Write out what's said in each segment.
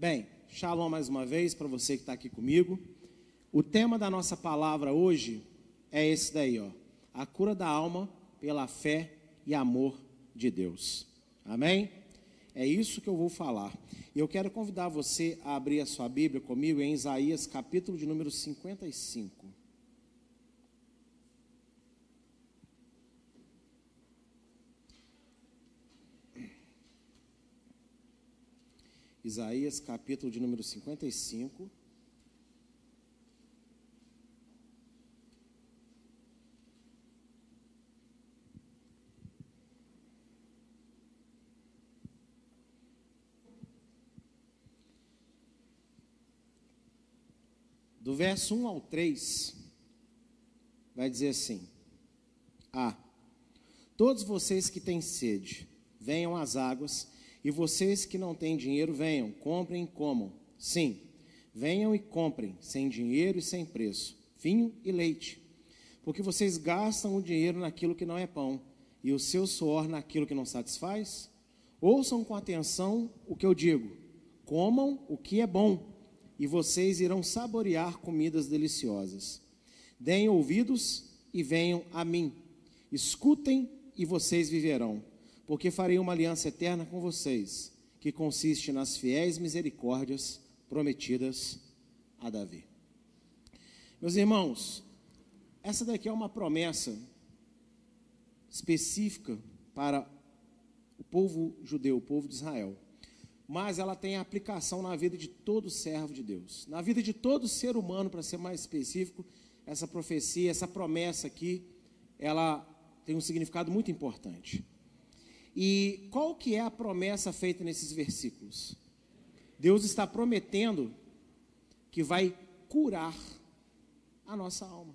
Bem, shalom mais uma vez para você que está aqui comigo. O tema da nossa palavra hoje é esse daí, ó. A cura da alma pela fé e amor de Deus. Amém? É isso que eu vou falar. E eu quero convidar você a abrir a sua Bíblia comigo em Isaías, capítulo de número 55. Isaías, capítulo de número 55. Do verso 1 ao 3, vai dizer assim: Ah, todos vocês que têm sede, venham às águas e vocês que não têm dinheiro, venham, comprem e comam. Sim, venham e comprem, sem dinheiro e sem preço, vinho e leite. Porque vocês gastam o dinheiro naquilo que não é pão, e o seu suor naquilo que não satisfaz? Ouçam com atenção o que eu digo. Comam o que é bom, e vocês irão saborear comidas deliciosas. Deem ouvidos e venham a mim. Escutem e vocês viverão porque farei uma aliança eterna com vocês, que consiste nas fiéis misericórdias prometidas a Davi. Meus irmãos, essa daqui é uma promessa específica para o povo judeu, o povo de Israel. Mas ela tem aplicação na vida de todo servo de Deus, na vida de todo ser humano, para ser mais específico. Essa profecia, essa promessa aqui, ela tem um significado muito importante. E qual que é a promessa feita nesses versículos? Deus está prometendo que vai curar a nossa alma.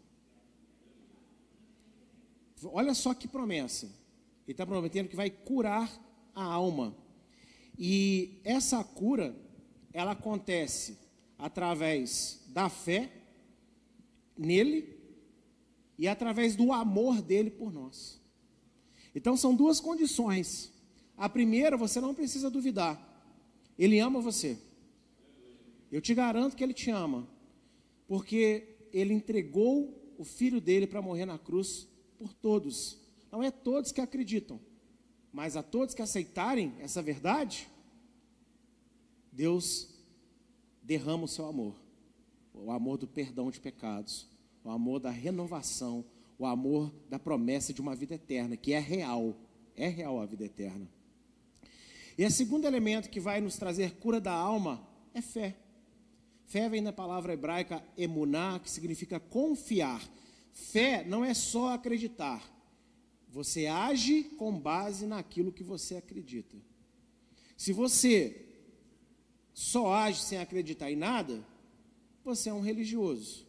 Olha só que promessa. Ele está prometendo que vai curar a alma. E essa cura, ela acontece através da fé nele e através do amor dele por nós. Então são duas condições. A primeira, você não precisa duvidar. Ele ama você. Eu te garanto que ele te ama. Porque ele entregou o filho dele para morrer na cruz por todos. Não é todos que acreditam, mas a todos que aceitarem essa verdade, Deus derrama o seu amor. O amor do perdão de pecados, o amor da renovação, o amor da promessa de uma vida eterna, que é real, é real a vida eterna. E o segundo elemento que vai nos trazer cura da alma é fé. Fé vem da palavra hebraica emuná, que significa confiar. Fé não é só acreditar. Você age com base naquilo que você acredita. Se você só age sem acreditar em nada, você é um religioso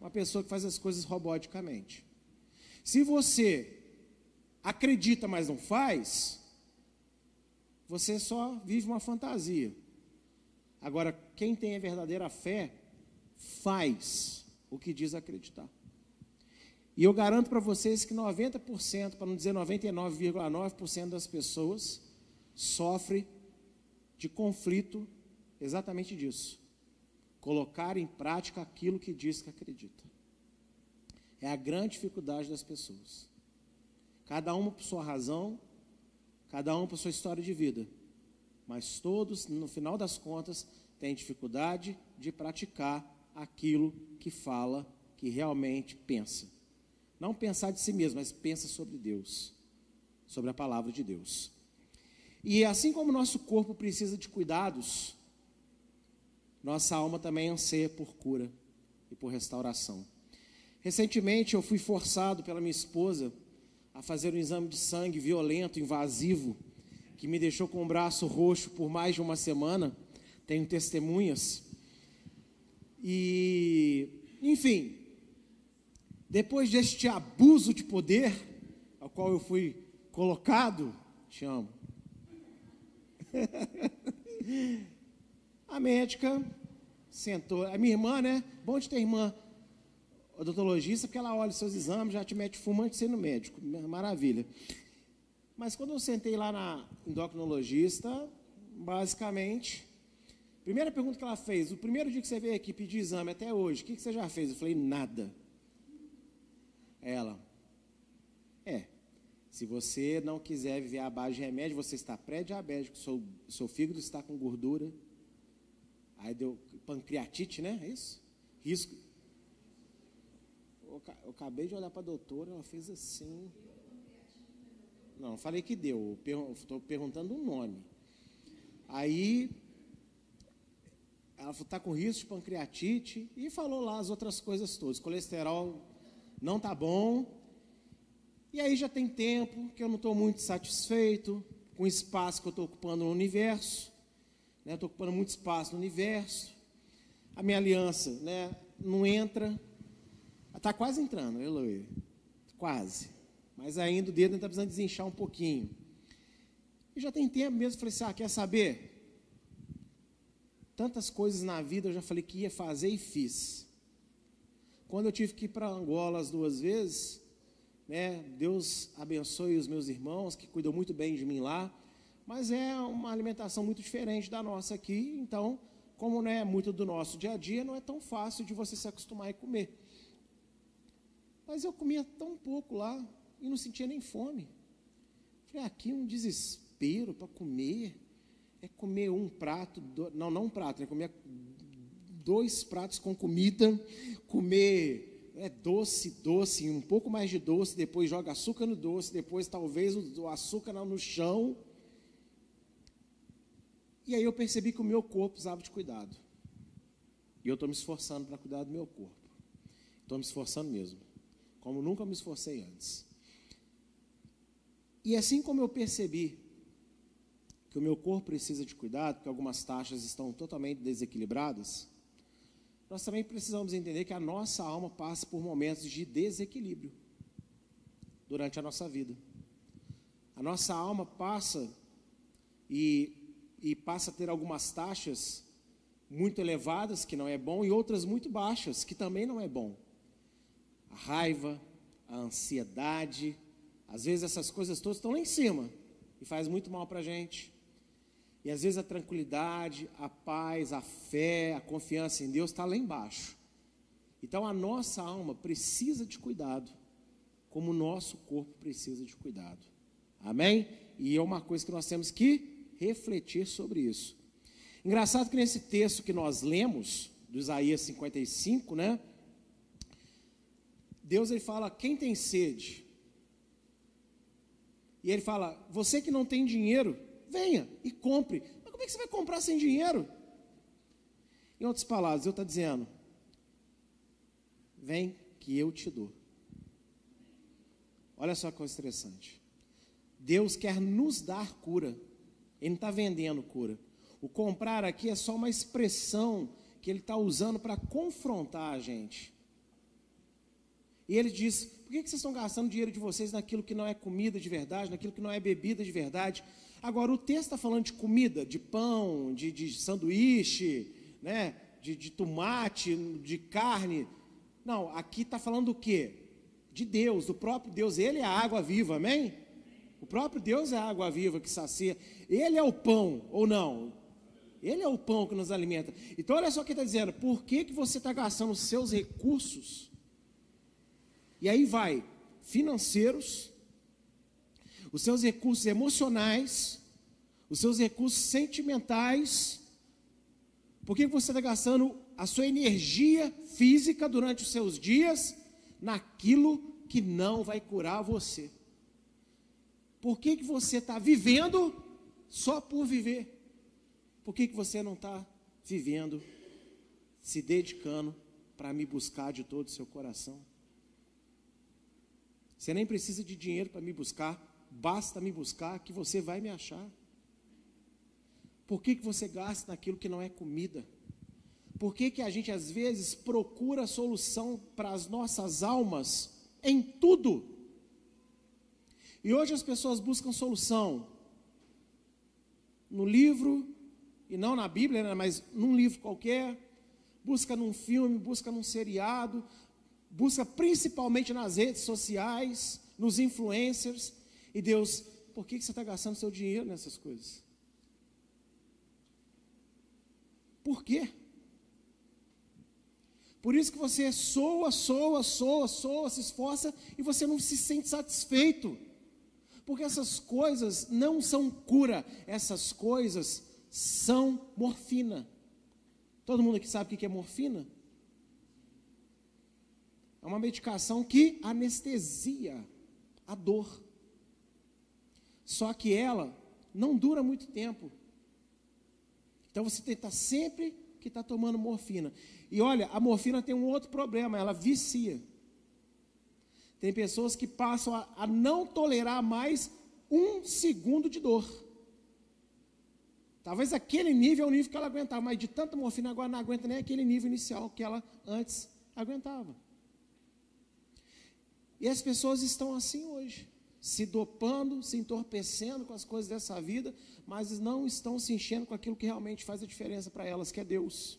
uma pessoa que faz as coisas roboticamente. Se você acredita, mas não faz, você só vive uma fantasia. Agora, quem tem a verdadeira fé, faz o que diz acreditar. E eu garanto para vocês que 90%, para não dizer 99,9% das pessoas sofre de conflito exatamente disso colocar em prática aquilo que diz que acredita. É a grande dificuldade das pessoas. Cada uma por sua razão, cada um por sua história de vida. Mas todos, no final das contas, têm dificuldade de praticar aquilo que fala, que realmente pensa. Não pensar de si mesmo, mas pensa sobre Deus, sobre a palavra de Deus. E assim como o nosso corpo precisa de cuidados, nossa alma também anseia por cura e por restauração. Recentemente eu fui forçado pela minha esposa a fazer um exame de sangue violento, invasivo, que me deixou com o braço roxo por mais de uma semana. Tenho testemunhas. E, enfim, depois deste abuso de poder ao qual eu fui colocado, te amo. A médica sentou, a minha irmã, né? Bom de ter irmã odontologista, porque ela olha os seus exames, já te mete fumante sendo médico, maravilha. Mas quando eu sentei lá na endocrinologista, basicamente, Primeira pergunta que ela fez, o primeiro dia que você veio aqui pedir exame até hoje, o que, você já fez? Eu falei, nada. Ela, é, se você não quiser viver à base de remédio, você está pré-diabético, seu, seu fígado está com gordura. Aí deu pancreatite, né? É isso? Risco. Eu, acabei de olhar para a doutora, ela fez assim. Não, falei que deu, estou perguntando um nome. Aí ela está com risco de pancreatite e falou lá as outras coisas todas. Colesterol não está bom, e aí já tem tempo que eu não estou muito satisfeito com o espaço que eu estou ocupando no universo. Né? Estou ocupando muito espaço no universo. A minha aliança né, não entra. Está quase entrando, aleluia. Quase. Mas ainda o dedo está precisando desinchar um pouquinho. E já tem tempo mesmo, falei assim, ah, quer saber? Tantas coisas na vida eu já falei que ia fazer e fiz. Quando eu tive que ir para Angola as duas vezes, né? Deus abençoe os meus irmãos que cuidam muito bem de mim lá, mas é uma alimentação muito diferente da nossa aqui, então, como não é muito do nosso dia a dia, não é tão fácil de você se acostumar a comer. Mas eu comia tão pouco lá e não sentia nem fome. Falei, aqui um desespero para comer, é comer um prato, do, não, não um prato, é comer dois pratos com comida, comer é doce, doce, um pouco mais de doce, depois joga açúcar no doce, depois talvez o, açúcar no chão. E aí eu percebi que o meu corpo precisava de cuidado. E eu estou me esforçando para cuidar do meu corpo. Estou me esforçando mesmo, como nunca me esforcei antes. E assim como eu percebi que o meu corpo precisa de cuidado, porque algumas taxas estão totalmente desequilibradas, nós também precisamos entender que a nossa alma passa por momentos de desequilíbrio durante a nossa vida. A nossa alma passa e, e passa a ter algumas taxas muito elevadas, que não é bom, e outras muito baixas, que também não é bom. A raiva, a ansiedade, às vezes essas coisas todas estão lá em cima e faz muito mal para a gente. E às vezes a tranquilidade, a paz, a fé, a confiança em Deus está lá embaixo. Então a nossa alma precisa de cuidado, como o nosso corpo precisa de cuidado. Amém? E é uma coisa que nós temos que refletir sobre isso. Engraçado que nesse texto que nós lemos, do Isaías 55, né? Deus ele fala: quem tem sede? E ele fala: você que não tem dinheiro, venha e compre. Mas como é que você vai comprar sem dinheiro? Em outras palavras, eu estou dizendo: vem que eu te dou. Olha só que coisa interessante. Deus quer nos dar cura. Ele não está vendendo cura. O comprar aqui é só uma expressão que ele está usando para confrontar a gente. E ele diz: por que, vocês estão gastando dinheiro de vocês naquilo que não é comida de verdade, naquilo que não é bebida de verdade? Agora, o texto está falando de comida, de pão, de, de sanduíche, né? de, de tomate, de carne. Não, aqui está falando do quê? De Deus, do próprio Deus. Ele é a água viva, amém? O próprio Deus é a água viva que sacia. Ele é o pão, ou não? Ele é o pão que nos alimenta. Então, olha só o que está dizendo. Por que, que você está gastando os seus recursos? E aí vai, financeiros, os seus recursos emocionais, os seus recursos sentimentais. Por que você está gastando a sua energia física durante os seus dias naquilo que não vai curar você? Por que, que você está vivendo só por viver? Por que, que você não está vivendo, se dedicando para me buscar de todo o seu coração? Você nem precisa de dinheiro para me buscar, basta me buscar que você vai me achar. Por que, que você gasta naquilo que não é comida? Por que, que a gente às vezes procura solução para as nossas almas em tudo? E hoje as pessoas buscam solução no livro, e não na Bíblia, né, mas num livro qualquer, busca num filme, busca num seriado, busca principalmente nas redes sociais, nos influencers, e Deus, por que você está gastando seu dinheiro nessas coisas? Por quê? Por isso que você soa, soa, soa, soa, se esforça e você não se sente satisfeito. Porque essas coisas não são cura, essas coisas são morfina. Todo mundo aqui sabe o que é morfina? É uma medicação que anestesia a dor. Só que ela não dura muito tempo. Então você tem que estar sempre que está tomando morfina. E olha, a morfina tem um outro problema, ela vicia. Tem pessoas que passam a, a não tolerar mais um segundo de dor. Talvez aquele nível é o nível que ela aguentava, mas de tanta morfina agora não aguenta nem aquele nível inicial que ela antes aguentava. E as pessoas estão assim hoje, se dopando, se entorpecendo com as coisas dessa vida, mas não estão se enchendo com aquilo que realmente faz a diferença para elas, que é Deus.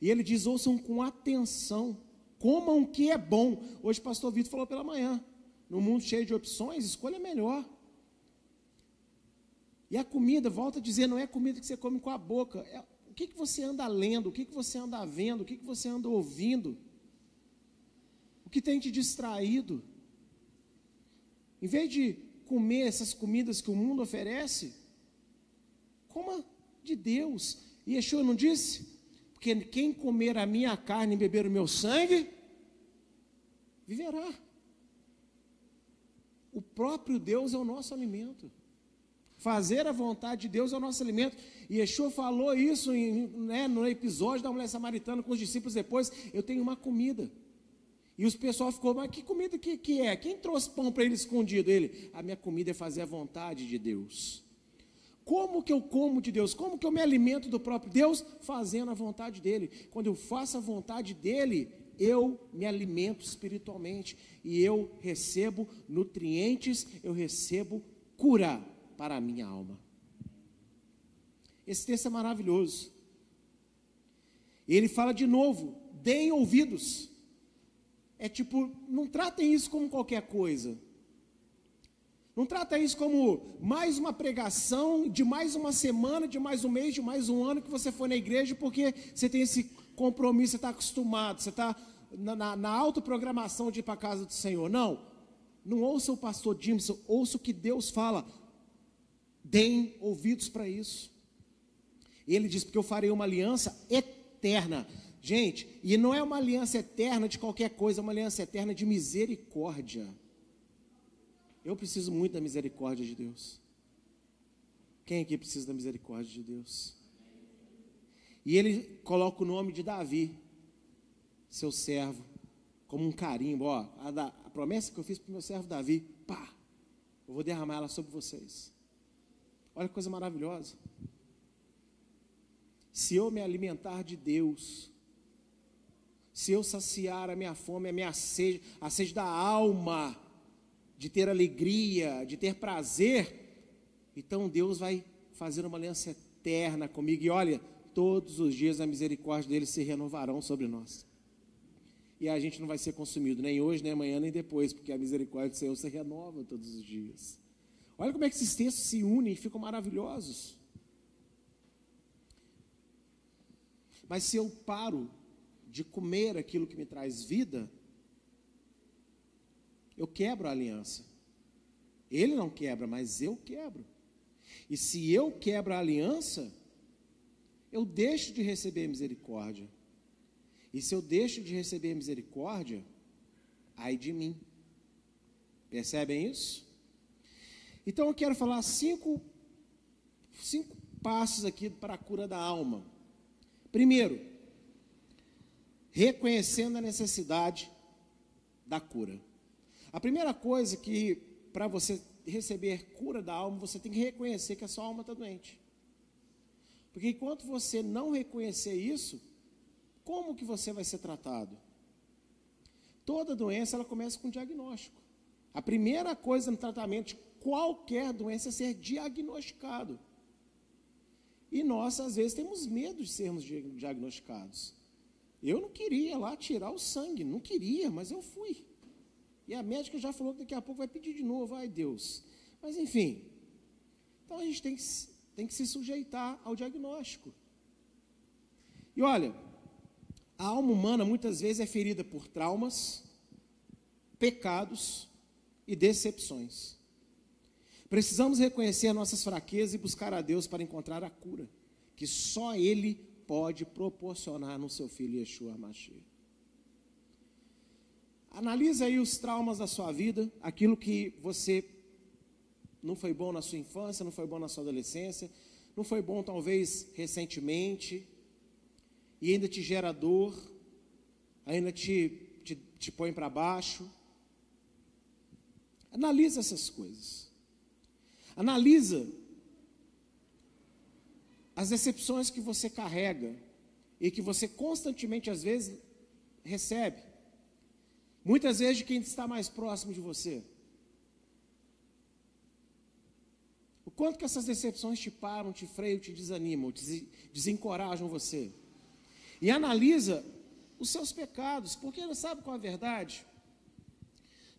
E ele diz: ouçam com atenção, comam o que é bom. Hoje o pastor Vitor falou pela manhã. No mundo cheio de opções, escolha melhor. E a comida, volta a dizer, não é comida que você come com a boca. É, o que, que você anda lendo, o que, que você anda vendo, o que, que você anda ouvindo. O que tem te distraído. Em vez de comer essas comidas que o mundo oferece, coma de Deus. E Yeshua não disse? Porque quem comer a minha carne e beber o meu sangue, viverá. O próprio Deus é o nosso alimento. Fazer a vontade de Deus é o nosso alimento. E Yeshua falou isso em, né, no episódio da mulher samaritana com os discípulos depois. Eu tenho uma comida. E os pessoal ficou, mas que comida que, que é? Quem trouxe pão para ele escondido? Ele, a minha comida é fazer a vontade de Deus. Como que eu como de Deus? Como que eu me alimento do próprio Deus? Fazendo a vontade dele. Quando eu faço a vontade dele, eu me alimento espiritualmente e eu recebo nutrientes, eu recebo cura para a minha alma. Esse texto é maravilhoso. Ele fala de novo: deem ouvidos. É tipo, não tratem isso como qualquer coisa. Não trata isso como mais uma pregação de mais uma semana, de mais um mês, de mais um ano que você foi na igreja, porque você tem esse compromisso, você está acostumado, você está na, na, na autoprogramação de ir para a casa do Senhor. Não. Não ouça o pastor Jimson, ouça o que Deus fala. Deem ouvidos para isso. Ele diz: porque eu farei uma aliança eterna. Gente, e não é uma aliança eterna de qualquer coisa, é uma aliança eterna de misericórdia. Eu preciso muito da misericórdia de Deus. Quem aqui precisa da misericórdia de Deus? E ele coloca o nome de Davi, seu servo, como um carimbo. Ó, a, da, a promessa que eu fiz para o meu servo Davi, pá, eu vou derramar ela sobre vocês. Olha que coisa maravilhosa. Se eu me alimentar de Deus, se eu saciar a minha fome, a minha sede, a sede da alma, de ter alegria, de ter prazer, então Deus vai fazer uma aliança eterna comigo. E olha, todos os dias a misericórdia dele se renovarão sobre nós. E a gente não vai ser consumido, nem hoje, nem amanhã, nem depois, porque a misericórdia do Senhor se renova todos os dias. Olha como é que esses textos se unem e ficam maravilhosos. Mas se eu paro de comer aquilo que me traz vida, eu quebro a aliança. Ele não quebra, mas eu quebro. E se eu quebro a aliança, eu deixo de receber misericórdia. E se eu deixo de receber misericórdia, ai de mim. Percebem isso? Então eu quero falar cinco, cinco passos aqui para a cura da alma. Primeiro, reconhecendo a necessidade da cura. A primeira coisa que, para você receber cura da alma, você tem que reconhecer que a sua alma está doente. Porque enquanto você não reconhecer isso, como que você vai ser tratado? Toda doença ela começa com diagnóstico. A primeira coisa no tratamento de qualquer doença é ser diagnosticado. E nós, às vezes, temos medo de sermos diagnosticados. Eu não queria lá tirar o sangue, não queria, mas eu fui. E a médica já falou que daqui a pouco vai pedir de novo, ai Deus. Mas enfim, então a gente tem que, tem que se sujeitar ao diagnóstico. E olha, a alma humana muitas vezes é ferida por traumas, pecados e decepções. Precisamos reconhecer nossas fraquezas e buscar a Deus para encontrar a cura, que só Ele pode proporcionar no seu filho Yeshua Mashiach. Analisa aí os traumas da sua vida, aquilo que você não foi bom na sua infância, não foi bom na sua adolescência, não foi bom talvez recentemente, e ainda te gera dor, ainda te, te, te põe para baixo. Analisa essas coisas. Analisa as decepções que você carrega e que você constantemente, às vezes, recebe. Muitas vezes de quem está mais próximo de você. O quanto que essas decepções te param, te freiam, te desanimam, te desencorajam você. E analisa os seus pecados, porque sabe qual é a verdade?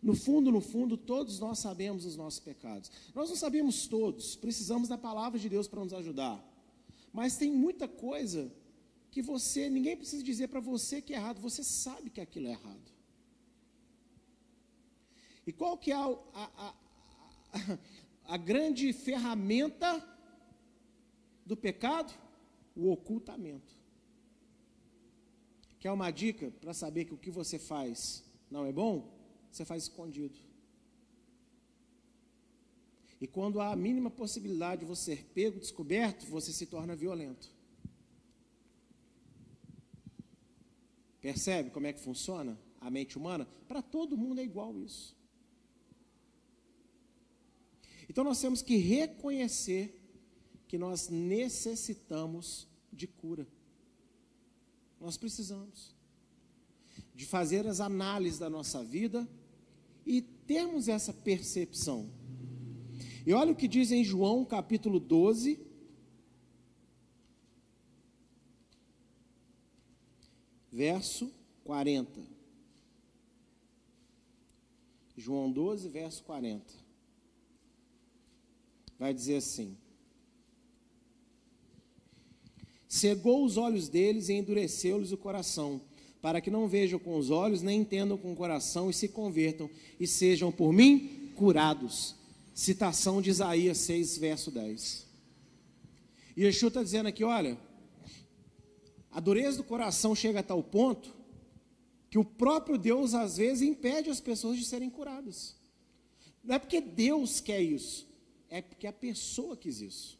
No fundo, no fundo, todos nós sabemos os nossos pecados. Nós não sabemos todos, precisamos da palavra de Deus para nos ajudar. Mas tem muita coisa que você, ninguém precisa dizer para você que é errado, você sabe que aquilo é errado. E qual que é a, a, a, a grande ferramenta do pecado? O ocultamento. Quer uma dica para saber que o que você faz não é bom? você faz escondido. E quando há a mínima possibilidade de você ser pego, descoberto, você se torna violento. Percebe como é que funciona a mente humana? Para todo mundo é igual isso. Então nós temos que reconhecer que nós necessitamos de cura. Nós precisamos de fazer as análises da nossa vida e termos essa percepção. E olha o que diz em João capítulo 12, verso 40. João 12, verso 40. Vai dizer assim: Cegou os olhos deles e endureceu-lhes o coração para que não vejam com os olhos, nem entendam com o coração e se convertam e sejam por mim curados. Citação de Isaías 6, verso 10. E Yeshua está dizendo aqui: olha, a dureza do coração chega a tal ponto que o próprio Deus às vezes impede as pessoas de serem curadas. Não é porque Deus quer isso, é porque a pessoa quis isso.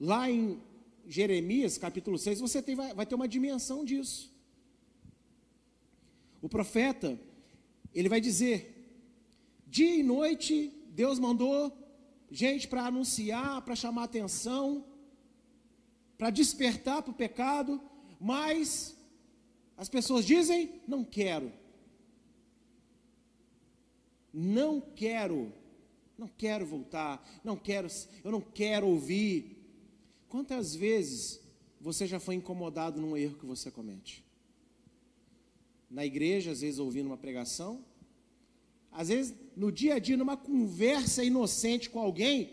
Lá em Jeremias capítulo 6, você tem, vai, vai ter uma dimensão disso. O profeta, ele vai dizer: dia e noite Deus mandou gente para anunciar, para chamar atenção, para despertar para o pecado, mas as pessoas dizem: não quero. Não quero, não quero voltar, não quero, eu não quero ouvir. Quantas vezes você já foi incomodado num erro que você comete? na igreja, às vezes ouvindo uma pregação, às vezes no dia a dia, numa conversa inocente com alguém,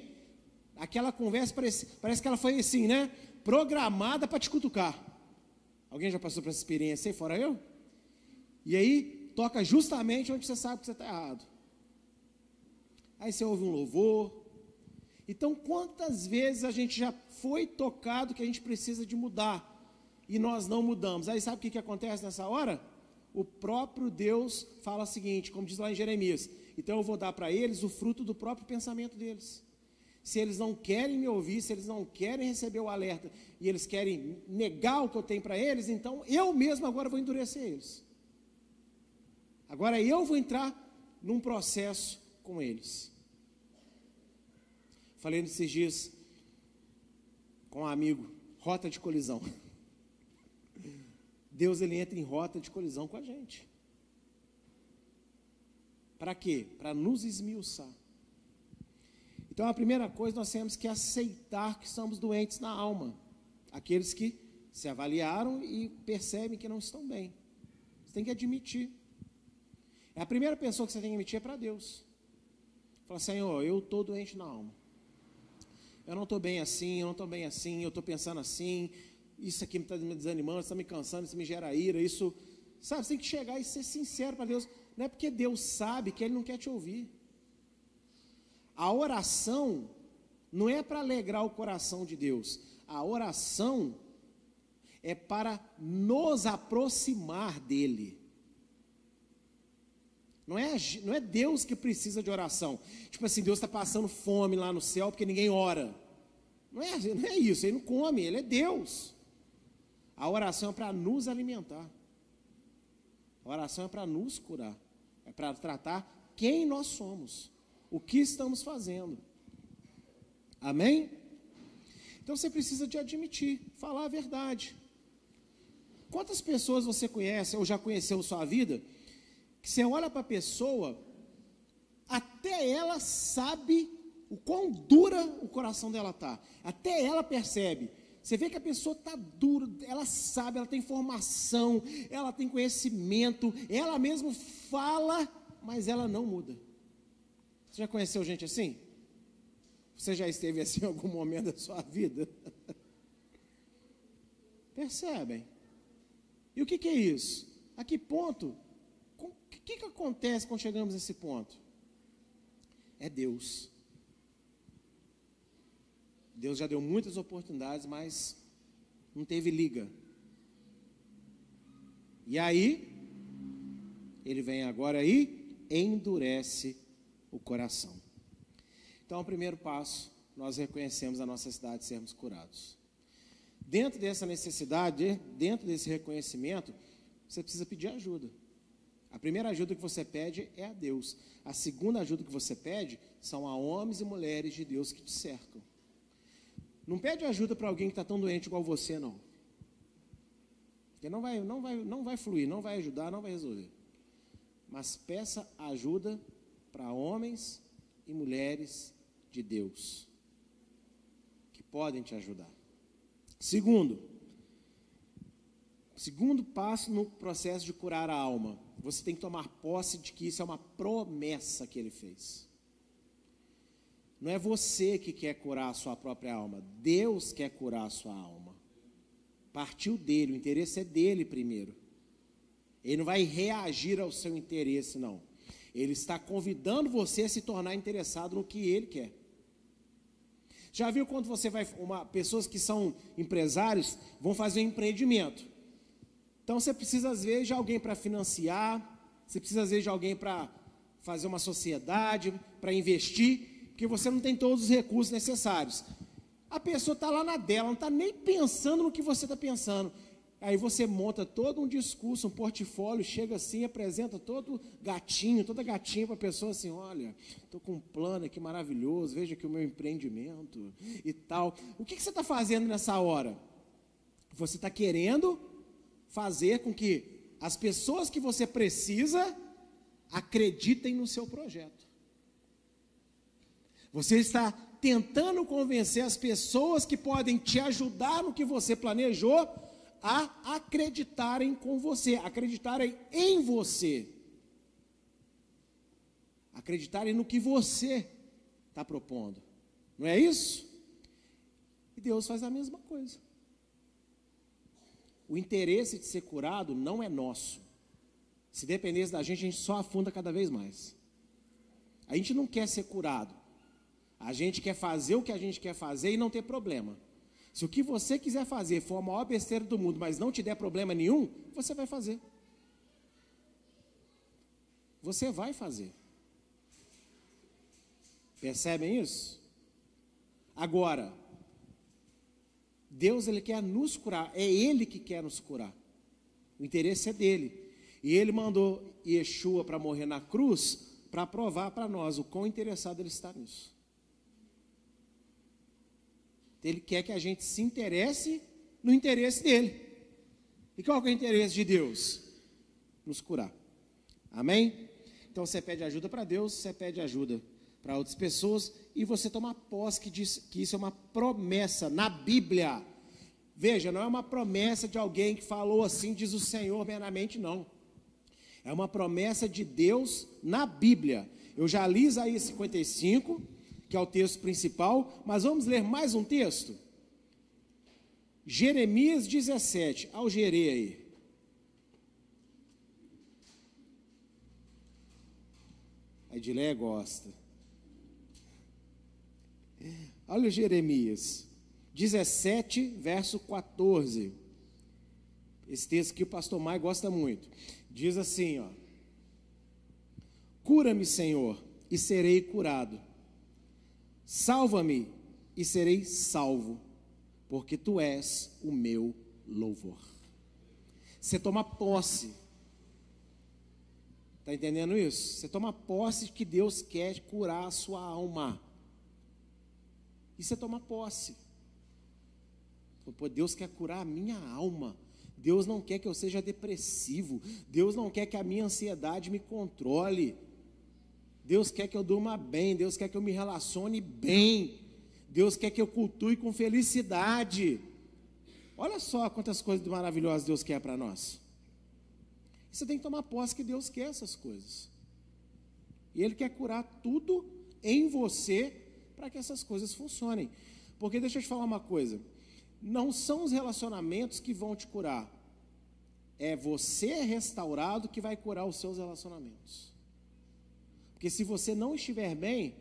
aquela conversa parece, parece que ela foi assim, né? Programada para te cutucar. Alguém já passou por essa experiência aí, fora eu? E aí, toca justamente onde você sabe que você está errado. Aí você ouve um louvor. Então, quantas vezes a gente já foi tocado que a gente precisa de mudar e nós não mudamos? Aí sabe o que, que acontece nessa hora? o próprio Deus fala o seguinte, como diz lá em Jeremias: então eu vou dar para eles o fruto do próprio pensamento deles. Se eles não querem me ouvir, se eles não querem receber o alerta e eles querem negar o que eu tenho para eles, então eu mesmo agora vou endurecer eles. Agora eu vou entrar num processo com eles. Falei nesses dias com um amigo, rota de colisão. Deus ele entra em rota de colisão com a gente. Para quê? Para nos esmiuçar. Então a primeira coisa nós temos que aceitar que somos doentes na alma. Aqueles que se avaliaram e percebem que não estão bem. Você tem que admitir. É a primeira pessoa que você tem que admitir é para Deus. Fala, Senhor, eu estou doente na alma. Eu não estou bem assim, eu não estou bem assim, eu estou pensando assim, isso aqui está me desanimando, está me cansando, isso me gera ira, isso. Sabe, você tem que chegar e ser sincero para Deus. Não é porque Deus sabe que Ele não quer te ouvir. A oração não é para alegrar o coração de Deus. A oração é para nos aproximar dEle. Não é, não é Deus que precisa de oração. Tipo assim, Deus está passando fome lá no céu porque ninguém ora. Não é, não é isso, ele não come, ele é Deus. A oração é para nos alimentar. A oração é para nos curar. É para tratar quem nós somos. O que estamos fazendo. Amém? Então você precisa de admitir, falar a verdade. Quantas pessoas você conhece ou já conheceu sua vida que você olha para a pessoa, até ela sabe o quão dura o coração dela está. Até ela percebe. Você vê que a pessoa está dura, ela sabe, ela tem informação, ela tem conhecimento, ela mesmo fala, mas ela não muda. Você já conheceu gente assim? Você já esteve assim em algum momento da sua vida? Percebem? E o que, que é isso? A que ponto? O que, que acontece quando chegamos nesse ponto? É Deus. Deus já deu muitas oportunidades, mas não teve liga. E aí, ele vem agora e endurece o coração. Então, o primeiro passo, nós reconhecemos a nossa cidade de sermos curados. Dentro dessa necessidade, dentro desse reconhecimento, você precisa pedir ajuda. A primeira ajuda que você pede é a Deus. A segunda ajuda que você pede são a homens e mulheres de Deus que te cercam. Não pede ajuda para alguém que está tão doente igual você, não. Porque não vai, não, vai, não vai fluir, não vai ajudar, não vai resolver. Mas peça ajuda para homens e mulheres de Deus que podem te ajudar. Segundo, segundo passo no processo de curar a alma, você tem que tomar posse de que isso é uma promessa que ele fez. Não é você que quer curar a sua própria alma, Deus quer curar a sua alma. Partiu dele, o interesse é dele primeiro. Ele não vai reagir ao seu interesse, não. Ele está convidando você a se tornar interessado no que ele quer. Já viu quando você vai, uma, pessoas que são empresários vão fazer um empreendimento. Então você precisa às vezes de alguém para financiar, você precisa às vezes de alguém para fazer uma sociedade, para investir porque você não tem todos os recursos necessários. A pessoa está lá na dela, não está nem pensando no que você está pensando. Aí você monta todo um discurso, um portfólio, chega assim, apresenta todo gatinho, toda gatinha para a pessoa assim, olha, estou com um plano aqui maravilhoso, veja aqui o meu empreendimento e tal. O que, que você está fazendo nessa hora? Você está querendo fazer com que as pessoas que você precisa acreditem no seu projeto. Você está tentando convencer as pessoas que podem te ajudar no que você planejou a acreditarem com você, acreditarem em você. Acreditarem no que você está propondo. Não é isso? E Deus faz a mesma coisa. O interesse de ser curado não é nosso. Se dependesse da gente, a gente só afunda cada vez mais. A gente não quer ser curado. A gente quer fazer o que a gente quer fazer e não ter problema. Se o que você quiser fazer for a maior besteira do mundo, mas não te der problema nenhum, você vai fazer. Você vai fazer. Percebem isso? Agora, Deus ele quer nos curar, é Ele que quer nos curar. O interesse é dele. E Ele mandou Yeshua para morrer na cruz para provar para nós o quão interessado Ele está nisso. Ele quer que a gente se interesse no interesse dele. E qual é o interesse de Deus? Nos curar. Amém? Então você pede ajuda para Deus, você pede ajuda para outras pessoas e você toma posse que, diz, que isso é uma promessa na Bíblia. Veja, não é uma promessa de alguém que falou assim, diz o Senhor meramente, não. É uma promessa de Deus na Bíblia. Eu já li Isaías 55, que é o texto principal, mas vamos ler mais um texto. Jeremias 17, algerei aí. A Edileia gosta. Olha Jeremias 17, verso 14. Esse texto que o pastor Mai gosta muito. Diz assim, ó: Cura-me, Senhor, e serei curado. Salva-me e serei salvo, porque tu és o meu louvor. Você toma posse. Está entendendo isso? Você toma posse de que Deus quer curar a sua alma. E você toma posse. Pô, Deus quer curar a minha alma. Deus não quer que eu seja depressivo. Deus não quer que a minha ansiedade me controle. Deus quer que eu durma bem. Deus quer que eu me relacione bem. Deus quer que eu cultue com felicidade. Olha só quantas coisas maravilhosas Deus quer para nós. Você tem que tomar posse que Deus quer essas coisas. E Ele quer curar tudo em você para que essas coisas funcionem. Porque deixa eu te falar uma coisa: não são os relacionamentos que vão te curar, é você restaurado que vai curar os seus relacionamentos. Porque se você não estiver bem,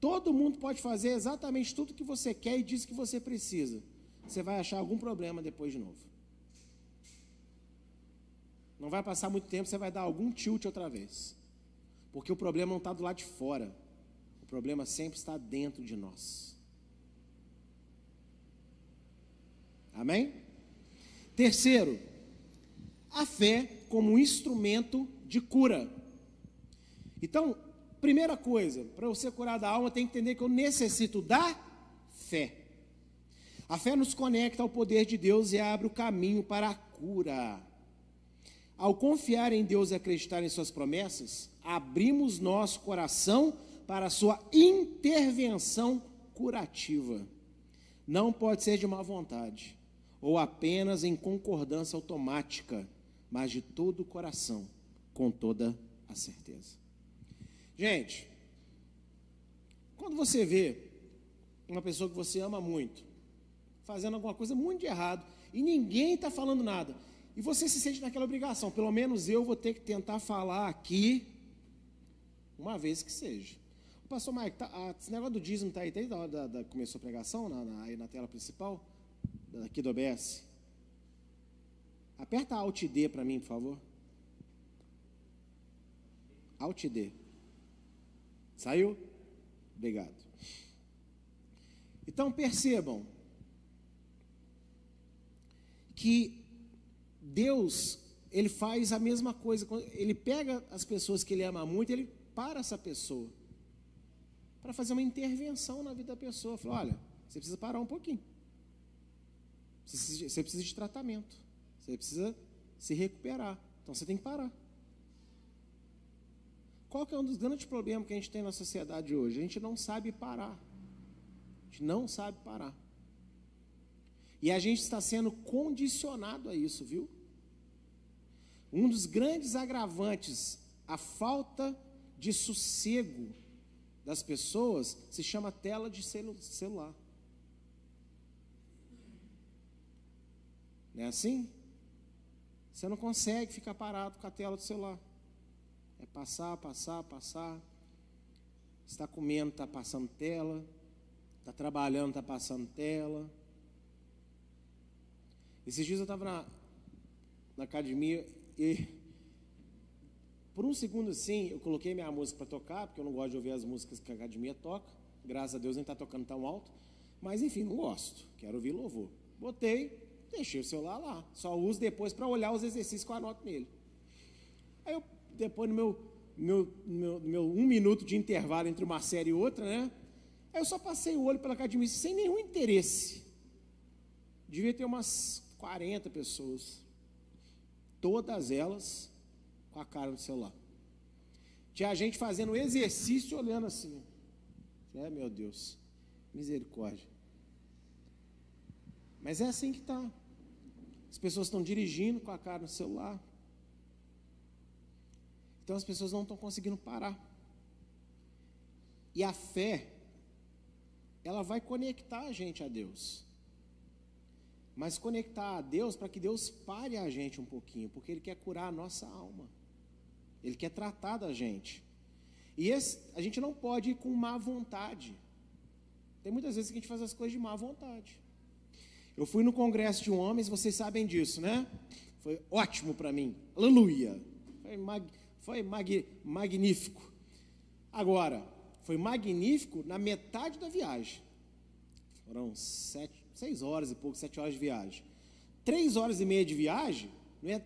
todo mundo pode fazer exatamente tudo que você quer e diz que você precisa. Você vai achar algum problema depois de novo. Não vai passar muito tempo, você vai dar algum tilt outra vez. Porque o problema não está do lado de fora. Problema sempre está dentro de nós. Amém? Terceiro, a fé como instrumento de cura. Então, Primeira coisa, para eu ser curado da alma, tem que entender que eu necessito da fé. A fé nos conecta ao poder de Deus e abre o caminho para a cura. Ao confiar em Deus e acreditar em Suas promessas, abrimos nosso coração para a Sua intervenção curativa. Não pode ser de má vontade ou apenas em concordância automática, mas de todo o coração, com toda a certeza. Gente, quando você vê uma pessoa que você ama muito fazendo alguma coisa muito de errado e ninguém está falando nada, e você se sente naquela obrigação, pelo menos eu vou ter que tentar falar aqui uma vez que seja. Pastor Mike, tá, esse negócio do dízimo está aí, desde a hora da, da, começou a pregação, na, na, aí na tela principal, aqui do OBS. Aperta Alt D para mim, por favor. Alt D. Saiu? Obrigado. Então percebam que Deus, ele faz a mesma coisa, ele pega as pessoas que ele ama muito, ele para essa pessoa para fazer uma intervenção na vida da pessoa. Fala, olha, você precisa parar um pouquinho. Você precisa de tratamento. Você precisa se recuperar. Então você tem que parar. Qual que é um dos grandes problemas que a gente tem na sociedade hoje? A gente não sabe parar. A gente não sabe parar. E a gente está sendo condicionado a isso, viu? Um dos grandes agravantes, a falta de sossego das pessoas, se chama tela de celular. Não é assim? Você não consegue ficar parado com a tela do celular. É passar, passar, passar. Está comendo, está passando tela. Está trabalhando, está passando tela. Esses dias eu estava na, na academia e por um segundo assim, eu coloquei minha música para tocar, porque eu não gosto de ouvir as músicas que a academia toca. Graças a Deus nem está tocando tão alto. Mas enfim, não gosto. Quero ouvir louvor. Botei, deixei o celular lá. Só uso depois para olhar os exercícios que eu anoto nele. Aí eu depois no meu, meu, meu, meu um minuto de intervalo entre uma série e outra, né? Aí eu só passei o olho pela academia sem nenhum interesse. Devia ter umas 40 pessoas. Todas elas com a cara no celular. Tinha gente fazendo exercício olhando assim. É, meu Deus. Misericórdia. Mas é assim que está. As pessoas estão dirigindo com a cara no celular. Então as pessoas não estão conseguindo parar. E a fé, ela vai conectar a gente a Deus. mas conectar a Deus para que Deus pare a gente um pouquinho, porque Ele quer curar a nossa alma, Ele quer tratar da gente. E esse, a gente não pode ir com má vontade. Tem muitas vezes que a gente faz as coisas de má vontade. Eu fui no congresso de homens, vocês sabem disso, né? Foi ótimo para mim. Aleluia. Foi, mag, foi mag, magnífico. Agora, foi magnífico na metade da viagem. Foram sete, seis horas e pouco, sete horas de viagem. Três horas e meia de viagem,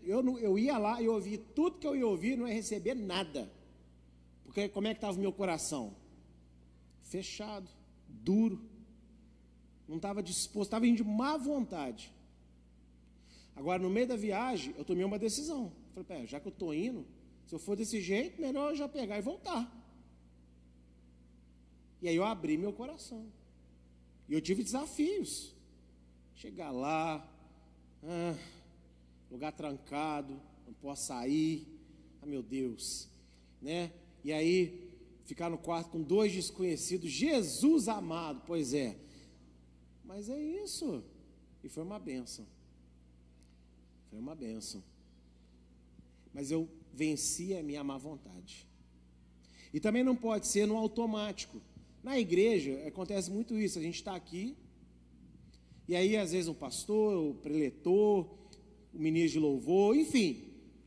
eu, eu ia lá e ouvi tudo que eu ia ouvir, não ia receber nada. Porque como é que estava o meu coração? Fechado, duro. Não estava disposto, estava indo de má vontade. Agora, no meio da viagem, eu tomei uma decisão. Falei, pera, já que eu estou indo, se eu for desse jeito, melhor eu já pegar e voltar. E aí eu abri meu coração. E eu tive desafios. Chegar lá, ah, lugar trancado, não posso sair. Ah, meu Deus, né? E aí ficar no quarto com dois desconhecidos, Jesus amado, pois é. Mas é isso. E foi uma benção. Foi uma benção. Mas eu venci a minha má vontade. E também não pode ser no automático. Na igreja acontece muito isso. A gente está aqui, e aí às vezes um pastor, o preletor, o ministro de louvor, enfim,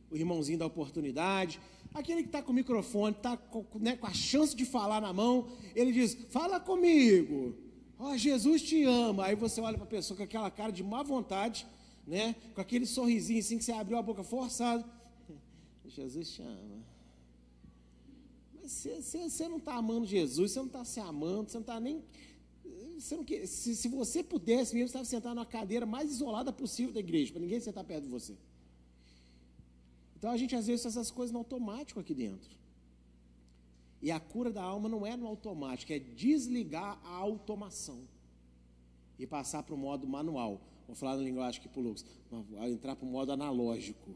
o irmãozinho da oportunidade, aquele que está com o microfone, está com, né, com a chance de falar na mão, ele diz: Fala comigo, ó, oh, Jesus te ama. Aí você olha para a pessoa com aquela cara de má vontade, né, com aquele sorrisinho assim que você abriu a boca forçado. Jesus te ama. Você não está amando Jesus, você não está se amando, você não está nem. Você não quer, se, se você pudesse mesmo, você estava sentado na cadeira mais isolada possível da igreja, para ninguém sentar perto de você. Então a gente às vezes faz essas coisas no automático aqui dentro. E a cura da alma não é no automático, é desligar a automação e passar para o modo manual. Vou falar na linguagem aqui para o Lucas, entrar para o modo analógico,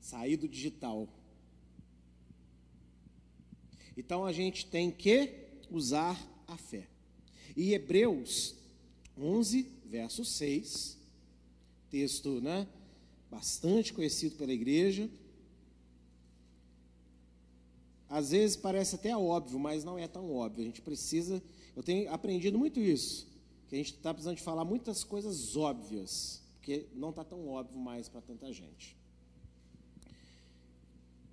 sair do digital. Então a gente tem que usar a fé. E Hebreus 11, verso 6, texto, né, bastante conhecido pela igreja. Às vezes parece até óbvio, mas não é tão óbvio. A gente precisa, eu tenho aprendido muito isso, que a gente está precisando de falar muitas coisas óbvias, porque não está tão óbvio mais para tanta gente.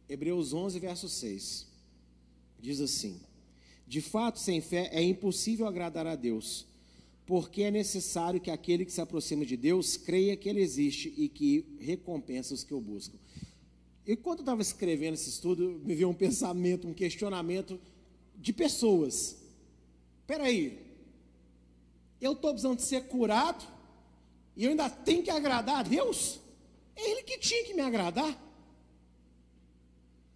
Hebreus 11, verso 6 diz assim: De fato, sem fé é impossível agradar a Deus, porque é necessário que aquele que se aproxima de Deus creia que Ele existe e que recompensa os que o buscam. E quando eu estava escrevendo esse estudo, me veio um pensamento, um questionamento de pessoas. Espera aí, eu estou precisando de ser curado e eu ainda tenho que agradar a Deus? É Ele que tinha que me agradar.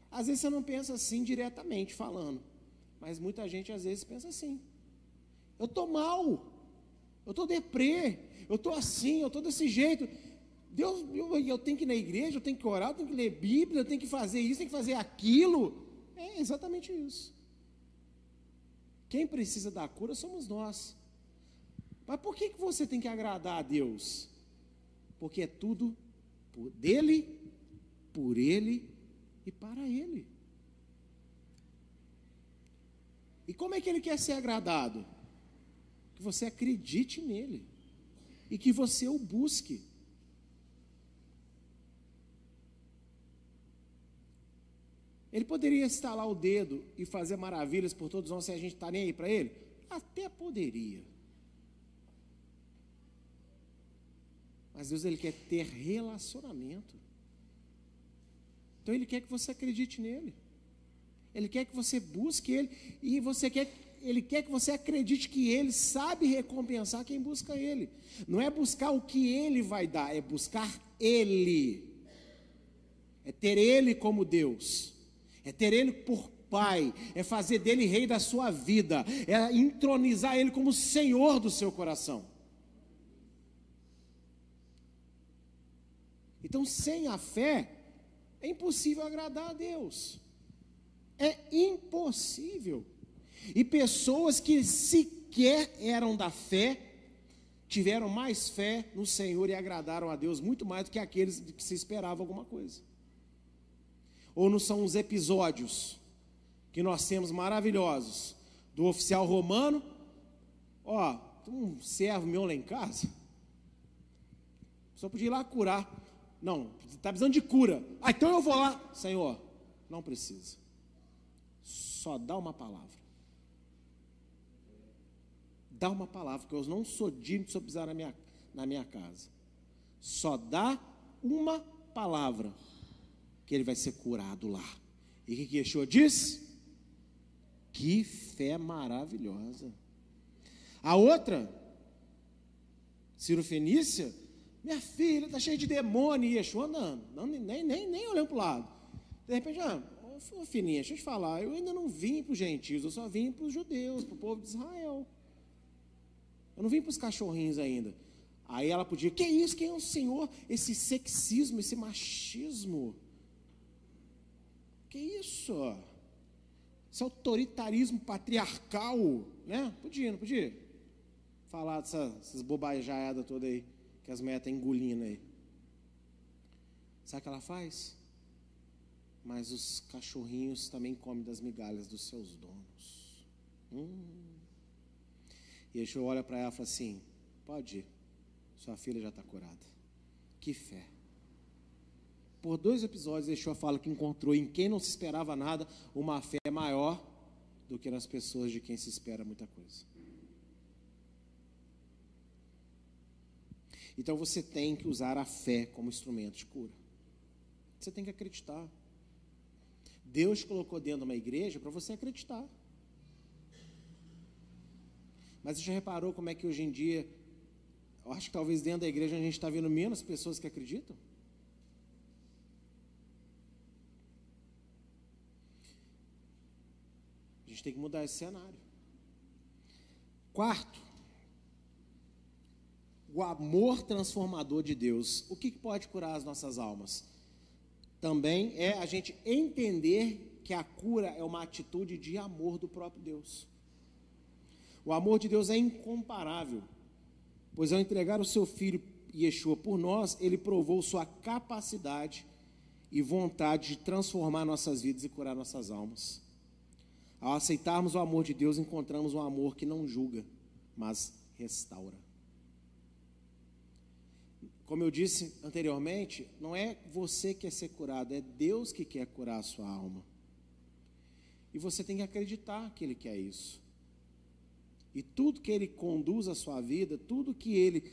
Às vezes você não pensa assim diretamente falando, mas muita gente às vezes pensa assim. Eu estou mal, eu estou deprê, eu estou assim, eu estou desse jeito. Deus, eu, eu, tenho que ir na igreja, eu tenho que orar, eu tenho que ler Bíblia, eu tenho que fazer isso, tenho que fazer aquilo. É exatamente isso. Quem precisa da cura somos nós. Mas por que, que você tem que agradar a Deus? Porque é tudo por dele, por ele e para Ele. E como é que Ele quer ser agradado? Que você acredite nele e que você o busque. Ele poderia estalar o dedo e fazer maravilhas por todos nós se a gente está nem aí para Ele? Até poderia. Mas Deus ele quer ter relacionamento. Então ele quer que você acredite nele. Ele quer que você busque ele e você quer ele quer que você acredite que ele sabe recompensar quem busca ele. Não é buscar o que ele vai dar, é buscar ele. É ter ele como Deus. É ter ele por pai, é fazer dele rei da sua vida, é entronizar ele como senhor do seu coração. Então, sem a fé, é impossível agradar a Deus. É impossível. E pessoas que sequer eram da fé, tiveram mais fé no Senhor e agradaram a Deus muito mais do que aqueles que se esperava alguma coisa. Ou não são os episódios que nós temos maravilhosos do oficial romano, ó, um servo meu lá em casa, só podia ir lá curar. Não, está precisando de cura. Ah, então eu vou lá. Senhor, não precisa. Só dá uma palavra dá uma palavra, porque eu não sou digno de pisar na minha, na minha casa. Só dá uma palavra que ele vai ser curado lá. E o que, que Yeshua diz? Que fé maravilhosa. A outra, Ciro Fenícia, minha filha está cheia de demônio, e Yeshua andando, não, nem, nem, nem olhando para o lado. De repente, ah, ô, fininha, deixa eu te falar, eu ainda não vim para os gentios, eu só vim para os judeus, para o povo de Israel. Eu não vim para os cachorrinhos ainda. Aí ela podia, que isso? Quem é o Senhor? Esse sexismo, esse machismo. Que isso? Esse autoritarismo patriarcal, né? Podia, não podia? Falar dessas, dessas bobajadas todas aí, que as estão engolindo aí. Sabe o que ela faz? Mas os cachorrinhos também comem das migalhas dos seus donos. Hum. E Yeshua olha para ela e fala assim: Pode ir, sua filha já está curada. Que fé. Por dois episódios, Yeshua fala que encontrou em quem não se esperava nada uma fé maior do que nas pessoas de quem se espera muita coisa. Então você tem que usar a fé como instrumento de cura. Você tem que acreditar. Deus colocou dentro de uma igreja para você acreditar. Mas você já reparou como é que hoje em dia, eu acho que talvez dentro da igreja a gente está vendo menos pessoas que acreditam? A gente tem que mudar esse cenário. Quarto, o amor transformador de Deus. O que pode curar as nossas almas? Também é a gente entender que a cura é uma atitude de amor do próprio Deus. O amor de Deus é incomparável, pois ao entregar o seu filho Yeshua por nós, ele provou sua capacidade e vontade de transformar nossas vidas e curar nossas almas. Ao aceitarmos o amor de Deus, encontramos um amor que não julga, mas restaura. Como eu disse anteriormente, não é você que quer ser curado, é Deus que quer curar a sua alma. E você tem que acreditar que Ele quer isso. E tudo que ele conduz a sua vida, tudo que ele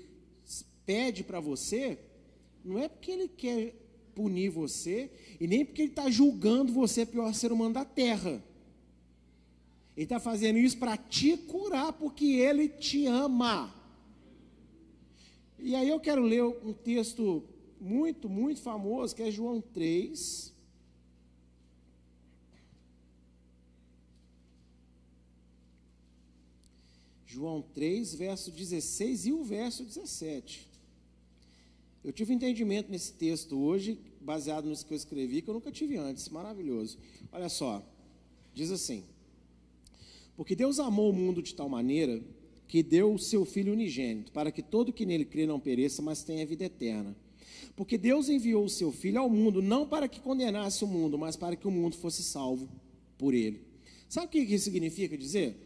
pede para você, não é porque ele quer punir você, e nem porque ele está julgando você pior ser humano da terra. Ele está fazendo isso para te curar, porque ele te ama. E aí eu quero ler um texto muito, muito famoso, que é João 3, João 3, verso 16 e o verso 17. Eu tive entendimento nesse texto hoje, baseado nisso que eu escrevi, que eu nunca tive antes, maravilhoso. Olha só, diz assim: Porque Deus amou o mundo de tal maneira que deu o seu Filho unigênito, para que todo que nele crê não pereça, mas tenha vida eterna. Porque Deus enviou o seu Filho ao mundo, não para que condenasse o mundo, mas para que o mundo fosse salvo por ele. Sabe o que isso significa dizer?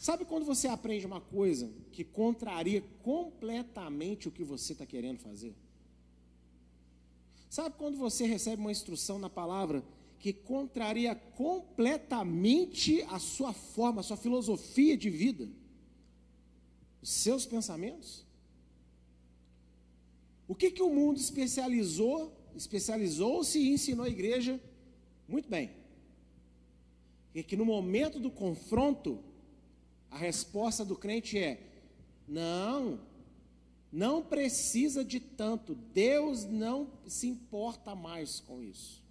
Sabe quando você aprende uma coisa que contraria completamente o que você está querendo fazer? Sabe quando você recebe uma instrução na palavra que contraria completamente a sua forma, a sua filosofia de vida, os seus pensamentos? O que, que o mundo especializou, especializou-se e ensinou a igreja? Muito bem. É que no momento do confronto, a resposta do crente é: não, não precisa de tanto, Deus não se importa mais com isso.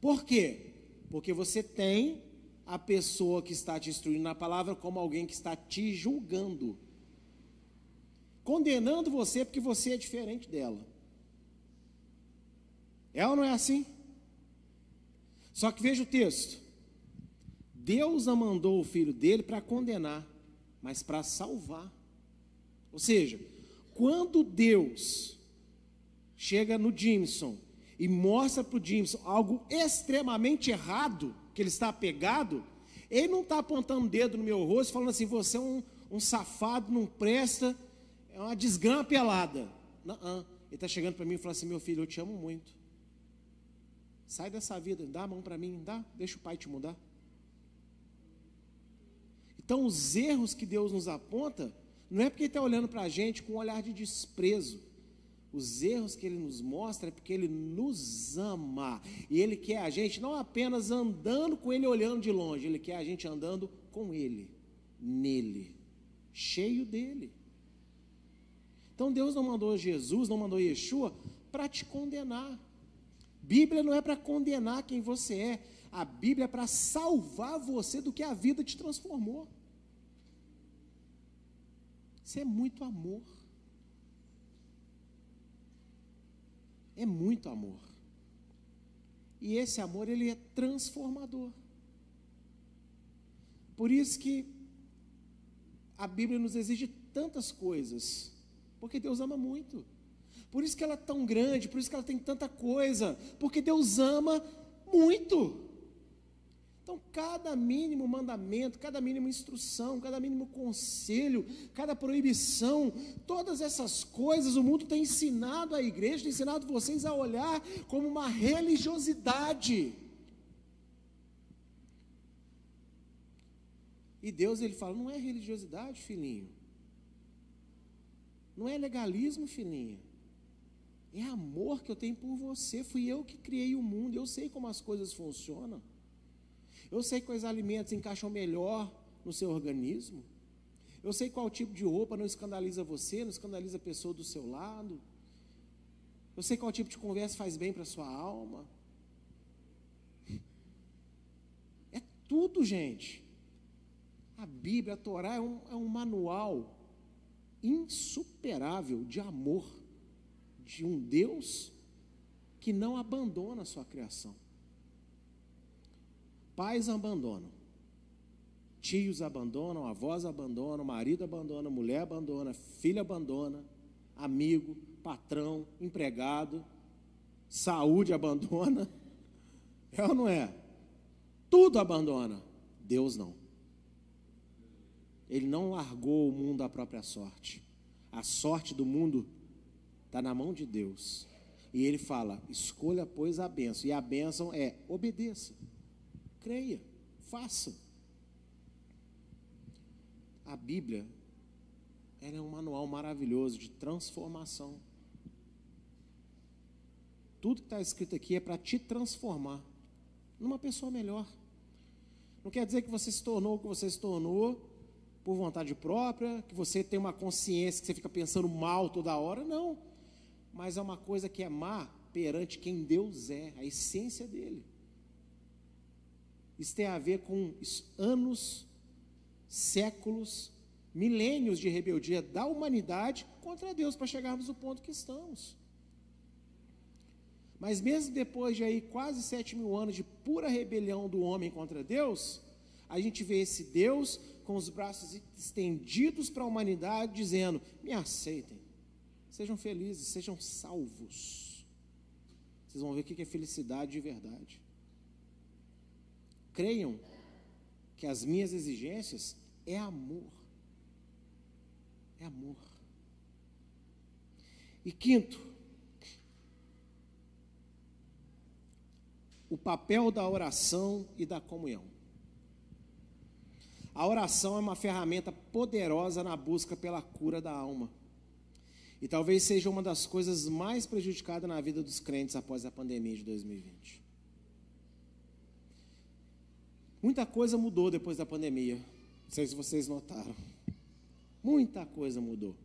Por quê? Porque você tem a pessoa que está te instruindo na palavra como alguém que está te julgando, condenando você porque você é diferente dela. É ou não é assim? Só que veja o texto. Deus não mandou o filho dele para condenar, mas para salvar. Ou seja, quando Deus chega no Jimson e mostra para o Jimson algo extremamente errado, que ele está apegado, ele não está apontando o dedo no meu rosto falando assim: você é um, um safado, não presta, é uma desgrama pelada. Não, não. Ele está chegando para mim e falando assim: meu filho, eu te amo muito. Sai dessa vida, dá a mão para mim, dá, deixa o pai te mudar. Então, os erros que Deus nos aponta, não é porque Ele está olhando para a gente com um olhar de desprezo. Os erros que Ele nos mostra é porque Ele nos ama. E Ele quer a gente não apenas andando com Ele olhando de longe, Ele quer a gente andando com Ele, nele, cheio dele. Então Deus não mandou Jesus, não mandou Yeshua para te condenar. Bíblia não é para condenar quem você é, a Bíblia é para salvar você do que a vida te transformou. Isso é muito amor. É muito amor. E esse amor, ele é transformador. Por isso que a Bíblia nos exige tantas coisas, porque Deus ama muito. Por isso que ela é tão grande, por isso que ela tem tanta coisa, porque Deus ama muito. Então, cada mínimo mandamento, cada mínima instrução, cada mínimo conselho, cada proibição, todas essas coisas o mundo tem ensinado a igreja, tem ensinado vocês a olhar como uma religiosidade. E Deus ele fala: não é religiosidade, filhinho. Não é legalismo, filhinha. É amor que eu tenho por você. Fui eu que criei o mundo, eu sei como as coisas funcionam. Eu sei quais alimentos encaixam melhor no seu organismo. Eu sei qual tipo de roupa não escandaliza você, não escandaliza a pessoa do seu lado. Eu sei qual tipo de conversa faz bem para a sua alma. É tudo, gente. A Bíblia, a Torá, é um, é um manual insuperável de amor de um Deus que não abandona a sua criação. Pais abandonam, tios abandonam, avós abandonam, marido abandona, mulher abandona, filho abandona, amigo, patrão, empregado, saúde abandona. É ou não é? Tudo abandona. Deus não. Ele não largou o mundo à própria sorte. A sorte do mundo está na mão de Deus. E ele fala: escolha, pois, a bênção. E a bênção é obedeça creia, faça. A Bíblia é um manual maravilhoso de transformação. Tudo que está escrito aqui é para te transformar numa pessoa melhor. Não quer dizer que você se tornou o que você se tornou por vontade própria, que você tem uma consciência que você fica pensando mal toda hora, não. Mas é uma coisa que é má perante quem Deus é, a essência dele. Isso tem a ver com anos, séculos, milênios de rebeldia da humanidade contra Deus para chegarmos no ponto que estamos. Mas mesmo depois de aí quase sete mil anos de pura rebelião do homem contra Deus, a gente vê esse Deus com os braços estendidos para a humanidade, dizendo: me aceitem, sejam felizes, sejam salvos. Vocês vão ver o que é felicidade de verdade creiam que as minhas exigências é amor. É amor. E quinto, o papel da oração e da comunhão. A oração é uma ferramenta poderosa na busca pela cura da alma. E talvez seja uma das coisas mais prejudicadas na vida dos crentes após a pandemia de 2020. Muita coisa mudou depois da pandemia. Não sei se vocês notaram. Muita coisa mudou.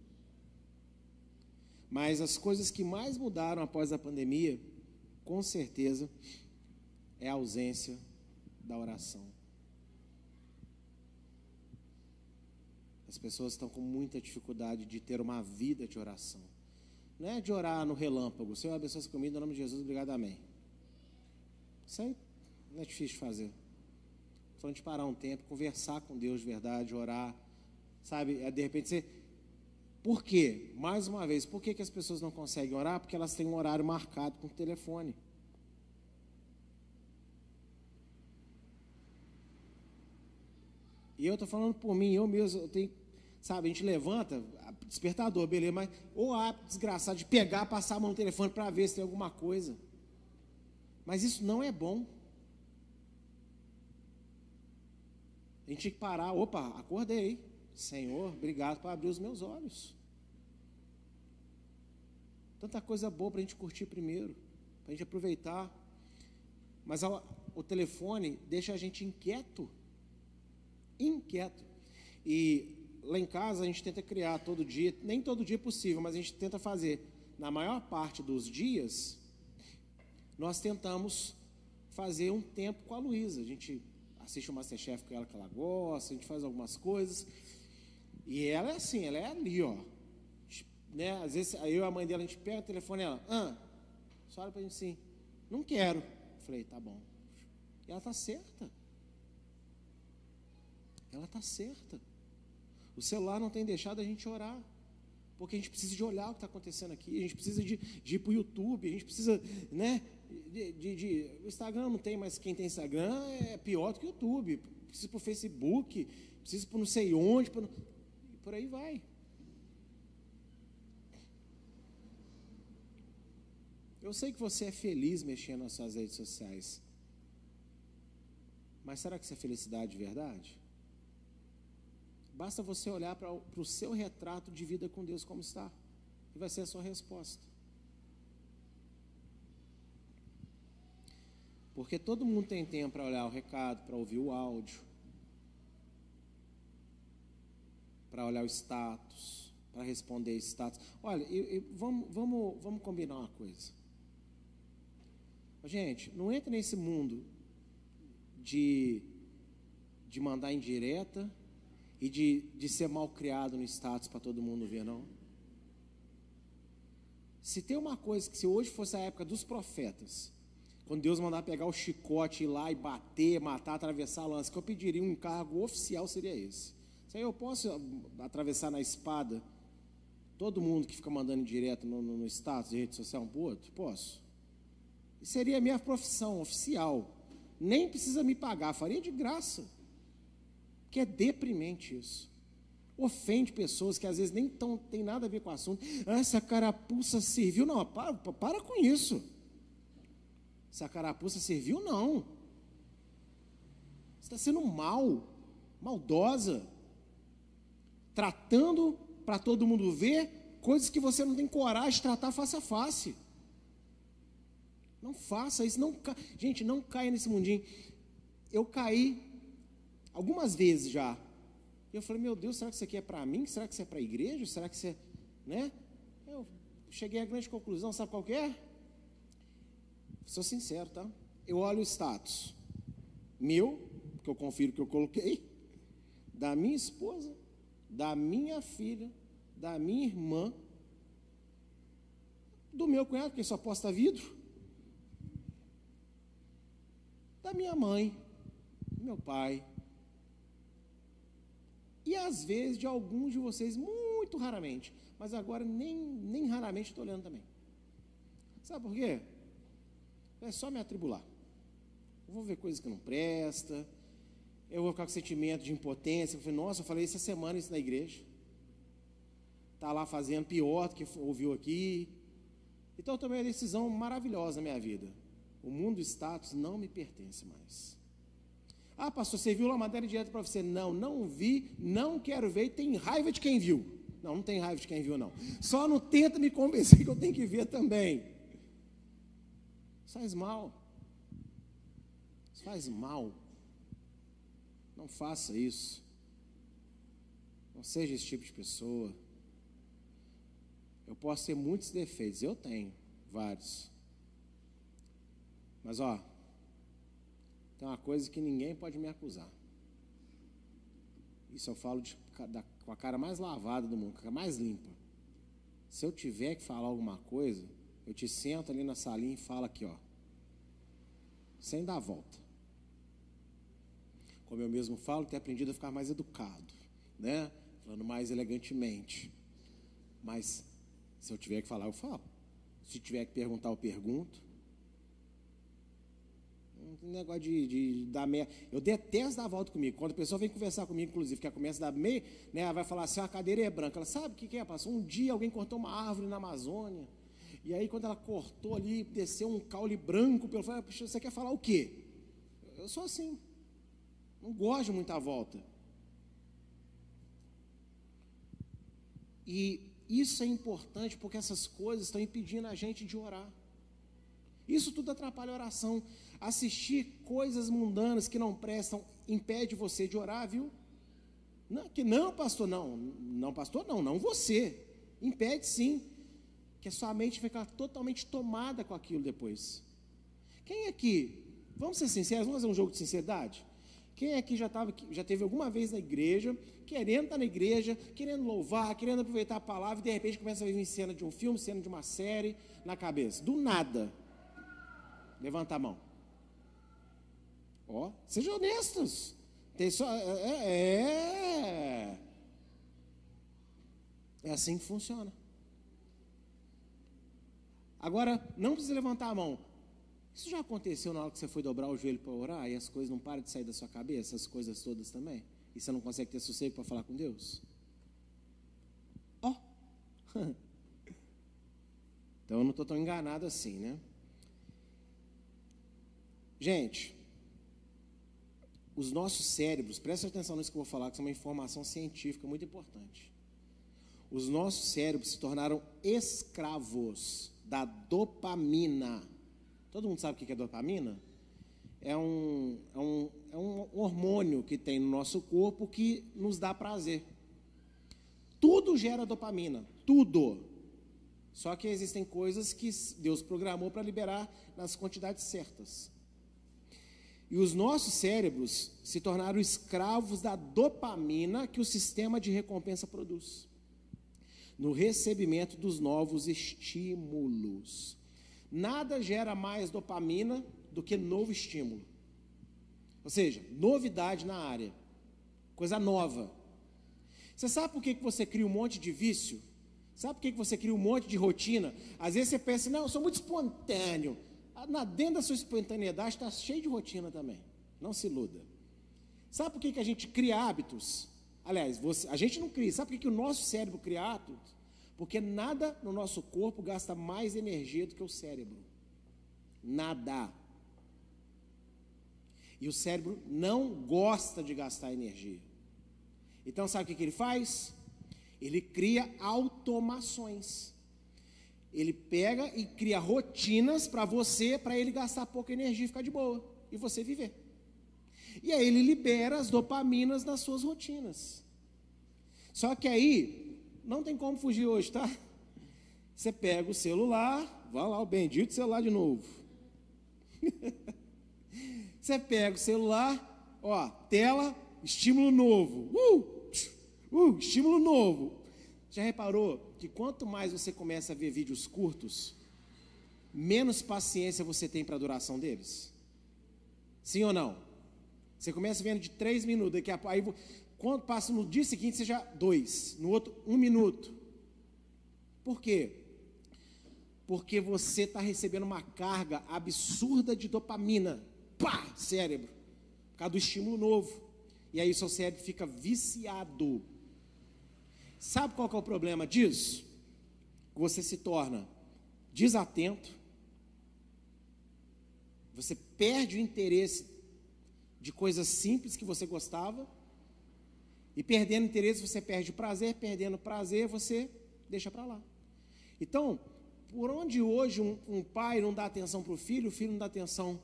Mas as coisas que mais mudaram após a pandemia, com certeza, é a ausência da oração. As pessoas estão com muita dificuldade de ter uma vida de oração. Não é de orar no relâmpago. Senhor, abençoe essa comida, em nome de Jesus, obrigado, amém. Isso aí não é difícil de fazer falando de parar um tempo, conversar com Deus de verdade, orar, Sabe? É, de repente você. Por quê? Mais uma vez, por que, que as pessoas não conseguem orar? Porque elas têm um horário marcado com o telefone. E eu estou falando por mim, eu mesmo, eu tenho, sabe, a gente levanta, despertador, beleza, mas ou há desgraçado de pegar, passar a mão no telefone para ver se tem alguma coisa. Mas isso não é bom. A gente tinha que parar, opa, acordei. Senhor, obrigado por abrir os meus olhos. Tanta coisa boa para a gente curtir primeiro, para a gente aproveitar. Mas o telefone deixa a gente inquieto inquieto. E lá em casa a gente tenta criar todo dia, nem todo dia é possível, mas a gente tenta fazer. Na maior parte dos dias, nós tentamos fazer um tempo com a Luísa. A gente assiste o Masterchef com ela que ela gosta, a gente faz algumas coisas. E ela é assim, ela é ali, ó. Né? Às vezes eu e a mãe dela, a gente pega o telefone e ela, ah, só olha pra gente assim, não quero. Eu falei, tá bom. E ela tá certa. Ela está certa. O celular não tem deixado a gente orar. Porque a gente precisa de olhar o que está acontecendo aqui, a gente precisa de, de ir para o YouTube, a gente precisa, né? De, de, de, o Instagram não tem, mas quem tem Instagram é pior do que o YouTube. Precisa para o Facebook, precisa para não sei onde, e por aí vai. Eu sei que você é feliz mexendo nas suas redes sociais. Mas será que isso é felicidade de verdade? Basta você olhar para o seu retrato de vida com Deus como está. E vai ser a sua resposta. Porque todo mundo tem tempo para olhar o recado, para ouvir o áudio, para olhar o status, para responder status. Olha, vamos, vamos, vamos combinar uma coisa. Gente, não entre nesse mundo de, de mandar indireta e de, de ser mal criado no status para todo mundo ver, não. Se tem uma coisa que se hoje fosse a época dos profetas, quando Deus mandar pegar o chicote ir lá e bater, matar, atravessar a lança, que eu pediria um encargo oficial seria esse. Se eu posso atravessar na espada todo mundo que fica mandando direto no, no, no status de rede social um para o outro? Posso. E seria a minha profissão oficial. Nem precisa me pagar, faria de graça que é deprimente isso. Ofende pessoas que às vezes nem tão, tem nada a ver com o assunto. Ah, essa carapuça serviu. Não, para, para com isso. Essa carapuça serviu, não. Você está sendo mal, maldosa, tratando para todo mundo ver coisas que você não tem coragem de tratar face a face. Não faça isso, não gente, não caia nesse mundinho. Eu caí algumas vezes já. E eu falei, meu Deus, será que isso aqui é para mim? Será que isso é para a igreja? Será que isso é. Né? Eu cheguei à grande conclusão, sabe qual é? Sou sincero, tá? Eu olho o status meu, que eu confiro que eu coloquei, da minha esposa, da minha filha, da minha irmã, do meu cunhado, que só posta vidro, da minha mãe, do meu pai, e às vezes de alguns de vocês, muito raramente. Mas agora nem, nem raramente estou olhando também. Sabe por quê? É só me atribular. Eu vou ver coisas que não presta. Eu vou ficar com sentimento de impotência. Eu falei, nossa, eu falei essa semana isso na igreja. Está lá fazendo pior do que ouviu aqui. Então eu tomei uma decisão maravilhosa na minha vida. O mundo status não me pertence mais. Ah, pastor, você viu lá a matéria direta para você? Não, não vi, não quero ver e tem raiva de quem viu. Não, não tem raiva de quem viu, não. Só não tenta me convencer que eu tenho que ver também. Isso faz mal. Isso faz mal. Não faça isso. Não seja esse tipo de pessoa. Eu posso ter muitos defeitos, eu tenho vários. Mas ó, tem uma coisa que ninguém pode me acusar. Isso eu falo de, da, com a cara mais lavada do mundo, com a cara mais limpa. Se eu tiver que falar alguma coisa, eu te sento ali na salinha e falo aqui, ó. Sem dar volta. Como eu mesmo falo, ter aprendido a ficar mais educado, né? falando mais elegantemente. Mas se eu tiver que falar, eu falo. Se tiver que perguntar, eu pergunto. Um negócio de, de dar meia. Eu detesto dar volta comigo. Quando a pessoa vem conversar comigo, inclusive, que começa a dar meia, né, ela vai falar assim: a cadeira é branca. Ela sabe o que, que é? Passou um dia, alguém cortou uma árvore na Amazônia. E aí, quando ela cortou ali, desceu um caule branco pelo. Eu você quer falar o quê? Eu sou assim. Não gosto de muita volta. E isso é importante porque essas coisas estão impedindo a gente de orar. Isso tudo atrapalha a oração. Assistir coisas mundanas que não prestam impede você de orar, viu? Não, que não, pastor, não. Não, pastor, não, não você. Impede sim. Que a sua mente fica totalmente tomada com aquilo depois. Quem aqui, vamos ser sinceros, vamos fazer um jogo de sinceridade? Quem aqui já, tava, já teve alguma vez na igreja, querendo estar na igreja, querendo louvar, querendo aproveitar a palavra, e de repente começa a vir cena de um filme, cena de uma série na cabeça? Do nada. Levanta a mão. Ó, sejam honestos. Tem só, é, é, é assim que funciona. Agora, não precisa levantar a mão. Isso já aconteceu na hora que você foi dobrar o joelho para orar e as coisas não param de sair da sua cabeça, as coisas todas também? E você não consegue ter sossego para falar com Deus? Ó! Oh. então eu não estou tão enganado assim, né? Gente, os nossos cérebros, presta atenção nisso que eu vou falar, que é uma informação científica muito importante. Os nossos cérebros se tornaram escravos da dopamina. Todo mundo sabe o que é dopamina? É um, é um, é um hormônio que tem no nosso corpo que nos dá prazer. Tudo gera dopamina, tudo. Só que existem coisas que Deus programou para liberar nas quantidades certas. E os nossos cérebros se tornaram escravos da dopamina que o sistema de recompensa produz no recebimento dos novos estímulos. Nada gera mais dopamina do que novo estímulo. Ou seja, novidade na área, coisa nova. Você sabe por que você cria um monte de vício? Sabe por que você cria um monte de rotina? Às vezes você pensa, não, eu sou muito espontâneo. Na, dentro da sua espontaneidade está cheio de rotina também. Não se iluda. Sabe por que, que a gente cria hábitos? Aliás, você, a gente não cria. Sabe por que, que o nosso cérebro cria hábitos? Porque nada no nosso corpo gasta mais energia do que o cérebro. Nada. E o cérebro não gosta de gastar energia. Então, sabe o que, que ele faz? Ele cria automações. Ele pega e cria rotinas para você, para ele gastar pouca energia e ficar de boa. E você viver. E aí ele libera as dopaminas das suas rotinas. Só que aí não tem como fugir hoje, tá? Você pega o celular, vai lá, o bendito celular de novo. Você pega o celular, ó, tela, estímulo novo. Uh, uh, estímulo novo. Já reparou que quanto mais você começa a ver vídeos curtos, menos paciência você tem para a duração deles? Sim ou não? Você começa vendo de três minutos, daqui a aí quando passa no dia seguinte, seja dois, no outro, um minuto. Por quê? Porque você está recebendo uma carga absurda de dopamina. Pá! Cérebro. Por causa do estímulo novo. E aí seu cérebro fica viciado. Sabe qual é o problema disso? Você se torna desatento. Você perde o interesse de coisas simples que você gostava e perdendo interesse, você perde o prazer, perdendo prazer, você deixa para lá. Então, por onde hoje um, um pai não dá atenção para o filho, o filho não dá atenção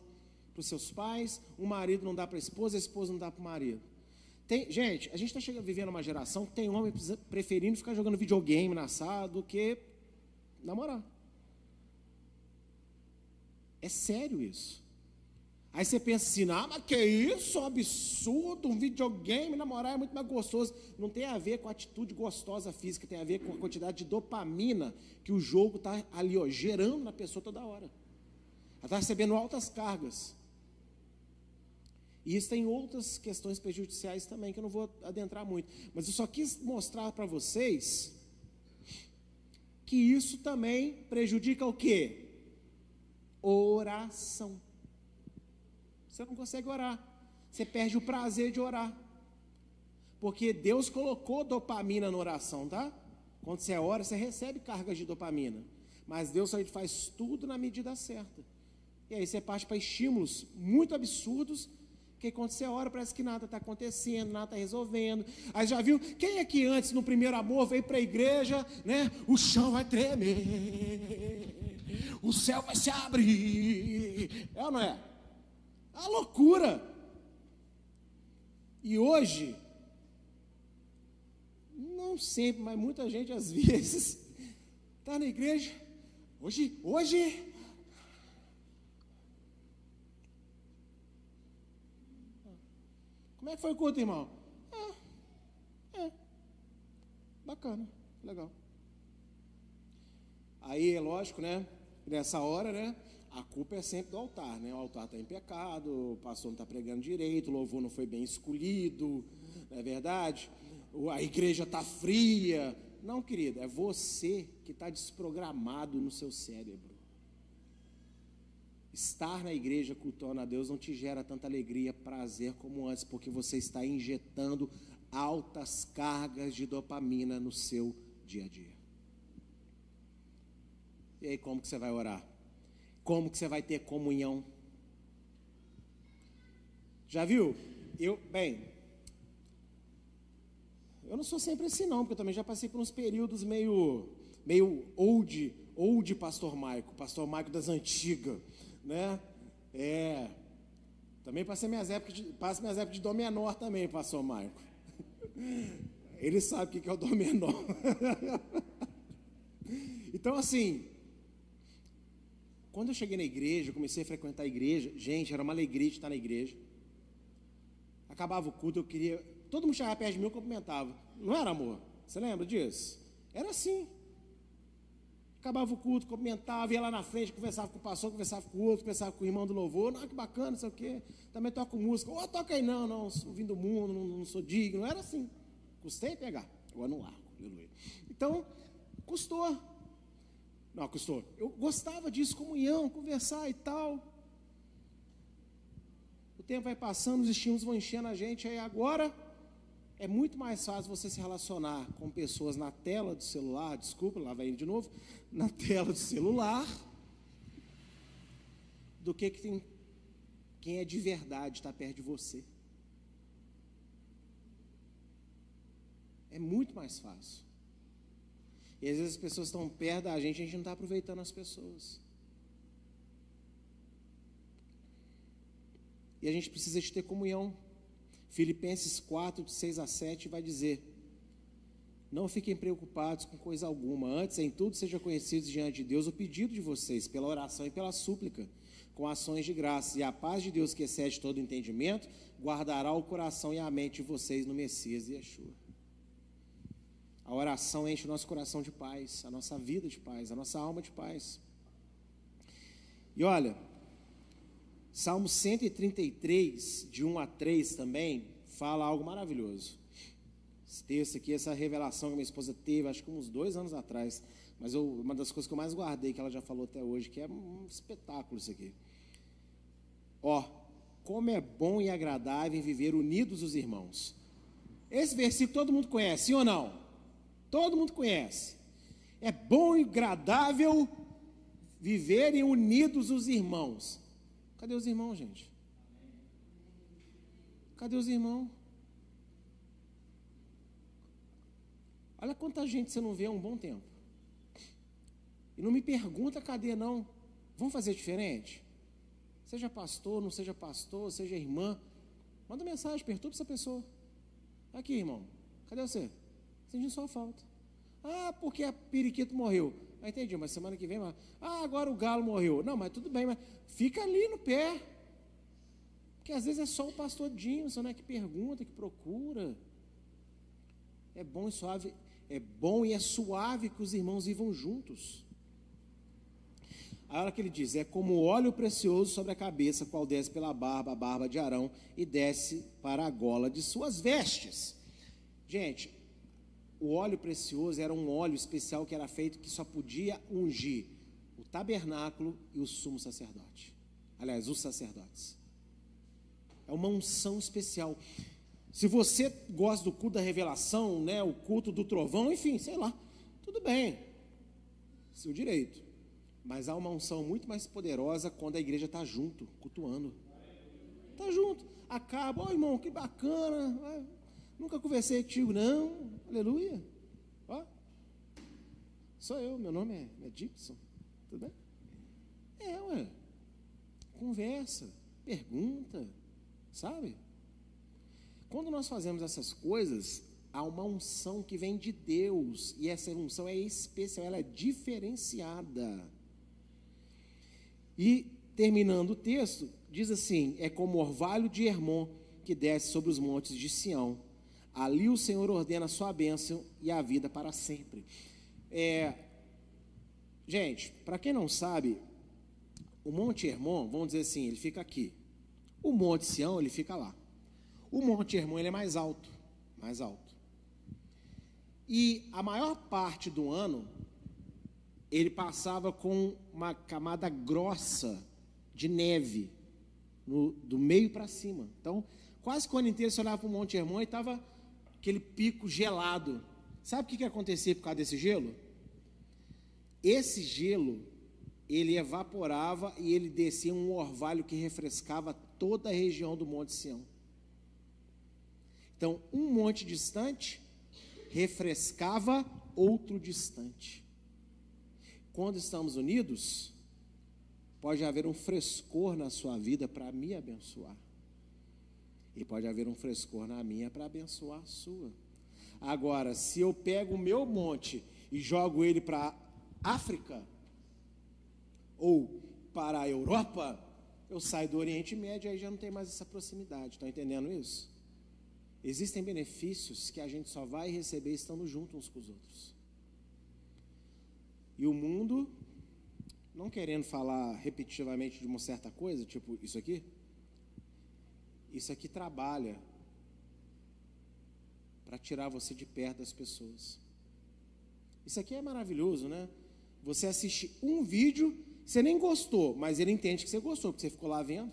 para os seus pais, o marido não dá para a esposa, a esposa não dá para o marido. Tem, gente, a gente está vivendo uma geração que tem homem preferindo ficar jogando videogame na sala do que namorar. É sério isso. Aí você pensa assim, ah, mas que isso, um absurdo, um videogame, namorar é muito mais gostoso. Não tem a ver com a atitude gostosa física, tem a ver com a quantidade de dopamina que o jogo está ali, ó, gerando na pessoa toda hora. Ela está recebendo altas cargas. E isso tem outras questões prejudiciais também, que eu não vou adentrar muito. Mas eu só quis mostrar para vocês que isso também prejudica o quê? Oração. Você não consegue orar. Você perde o prazer de orar. Porque Deus colocou dopamina na oração, tá? Quando você ora, você recebe cargas de dopamina. Mas Deus só faz tudo na medida certa. E aí você parte para estímulos muito absurdos, que quando você ora parece que nada está acontecendo, nada está resolvendo. Aí já viu, quem é que antes, no primeiro amor, veio para a igreja, né? O chão vai tremer, o céu vai se abrir. É ou não é? A loucura. E hoje, não sempre, mas muita gente às vezes está na igreja. Hoje, hoje. Como é que foi o culto, irmão? É, é, bacana, legal. Aí é lógico, né? Nessa hora, né? a culpa é sempre do altar, né? O altar está em pecado, o pastor não está pregando direito, o louvor não foi bem escolhido, não é verdade? A igreja está fria. Não, querido, é você que está desprogramado no seu cérebro. Estar na igreja cultuando a Deus não te gera tanta alegria, prazer como antes, porque você está injetando altas cargas de dopamina no seu dia a dia. E aí, como que você vai orar? Como que você vai ter comunhão? Já viu? Eu, bem, eu não sou sempre assim não, porque eu também já passei por uns períodos meio, meio old, old pastor Maico, pastor Maico das antigas, né? É, também passei minhas épocas de, passo minhas épocas de dó menor também, pastor Maico. Ele sabe o que é o dó menor. então assim, quando eu cheguei na igreja, comecei a frequentar a igreja, gente, era uma alegria de estar na igreja. Acabava o culto, eu queria. Todo mundo chegava perto de mim, eu cumprimentava. Não era amor? Você lembra disso? Era assim. Acabava o culto, cumprimentava, ia lá na frente, conversava com o pastor, conversava com o outro, conversava com o irmão do louvor. Não, que bacana, não sei o quê. Também toco música. Ô, oh, toca aí, não, não, sou vindo do mundo, não, não sou digno. Era assim. Custei pegar. Agora não largo, aleluia. Então, custou. Não, custou. Eu gostava disso, comunhão, conversar e tal. O tempo vai passando, os estímulos vão enchendo a gente, aí agora é muito mais fácil você se relacionar com pessoas na tela do celular, desculpa, lá vai ele de novo, na tela do celular, do que, que tem, quem é de verdade está perto de você. É muito mais fácil. E às vezes as pessoas estão perto da gente, a gente não está aproveitando as pessoas. E a gente precisa de ter comunhão. Filipenses 4, de 6 a 7, vai dizer: Não fiquem preocupados com coisa alguma, antes em tudo seja conhecido diante de Deus o pedido de vocês, pela oração e pela súplica, com ações de graça. E a paz de Deus, que excede todo entendimento, guardará o coração e a mente de vocês no Messias e Yeshua. A oração enche o nosso coração de paz, a nossa vida de paz, a nossa alma de paz. E olha, Salmo 133, de 1 a 3 também, fala algo maravilhoso. Esse texto aqui, essa revelação que minha esposa teve, acho que uns dois anos atrás, mas eu, uma das coisas que eu mais guardei, que ela já falou até hoje, que é um espetáculo isso aqui. Ó, como é bom e agradável viver unidos os irmãos. Esse versículo todo mundo conhece, sim ou não? Todo mundo conhece. É bom e agradável viverem unidos os irmãos. Cadê os irmãos, gente? Cadê os irmãos? Olha quanta gente você não vê há um bom tempo. E não me pergunta cadê, não. Vamos fazer diferente? Seja pastor, não seja pastor, seja irmã. Manda mensagem, perturba essa pessoa. Aqui, irmão. Cadê você? Sentindo sua falta. Ah, porque a periquito morreu. Ah, entendi, mas semana que vem, mas... ah, agora o galo morreu. Não, mas tudo bem, mas fica ali no pé. Porque às vezes é só o pastor Jimson, né, que pergunta, que procura. É bom e suave, é bom e é suave que os irmãos vivam juntos. A hora que ele diz, é como óleo precioso sobre a cabeça, qual desce pela barba, a barba de Arão, e desce para a gola de suas vestes. Gente, o óleo precioso era um óleo especial que era feito que só podia ungir o tabernáculo e o sumo sacerdote. Aliás, os sacerdotes. É uma unção especial. Se você gosta do culto da revelação, né, o culto do trovão, enfim, sei lá, tudo bem, seu direito. Mas há uma unção muito mais poderosa quando a igreja está junto, cultuando. Está junto. Acaba, ó oh, irmão, que bacana. Nunca conversei contigo, não. Aleluia. Ó. Sou eu, meu nome é, é Gibson. Tudo bem? É, ué. Conversa, pergunta, sabe? Quando nós fazemos essas coisas, há uma unção que vem de Deus, e essa unção é especial, ela é diferenciada. E, terminando o texto, diz assim: É como orvalho de Hermon que desce sobre os montes de Sião. Ali o Senhor ordena a sua bênção e a vida para sempre. É, gente, para quem não sabe, o Monte Hermon, vamos dizer assim, ele fica aqui. O Monte Sião, ele fica lá. O Monte Hermon ele é mais alto, mais alto. E a maior parte do ano ele passava com uma camada grossa de neve no, do meio para cima. Então, quase que o ano inteiro você olhava para o Monte Hermon e estava aquele pico gelado. Sabe o que, que acontecia por causa desse gelo? Esse gelo ele evaporava e ele descia um orvalho que refrescava toda a região do Monte Sião. Então, um monte distante refrescava outro distante. Quando estamos unidos, pode haver um frescor na sua vida para me abençoar. E pode haver um frescor na minha para abençoar a sua. Agora, se eu pego o meu monte e jogo ele para África ou para a Europa, eu saio do Oriente Médio e aí já não tem mais essa proximidade. Estão entendendo isso? Existem benefícios que a gente só vai receber estando junto uns com os outros. E o mundo, não querendo falar repetitivamente de uma certa coisa, tipo isso aqui, isso aqui trabalha para tirar você de perto das pessoas. Isso aqui é maravilhoso, né? Você assiste um vídeo, você nem gostou, mas ele entende que você gostou, porque você ficou lá vendo.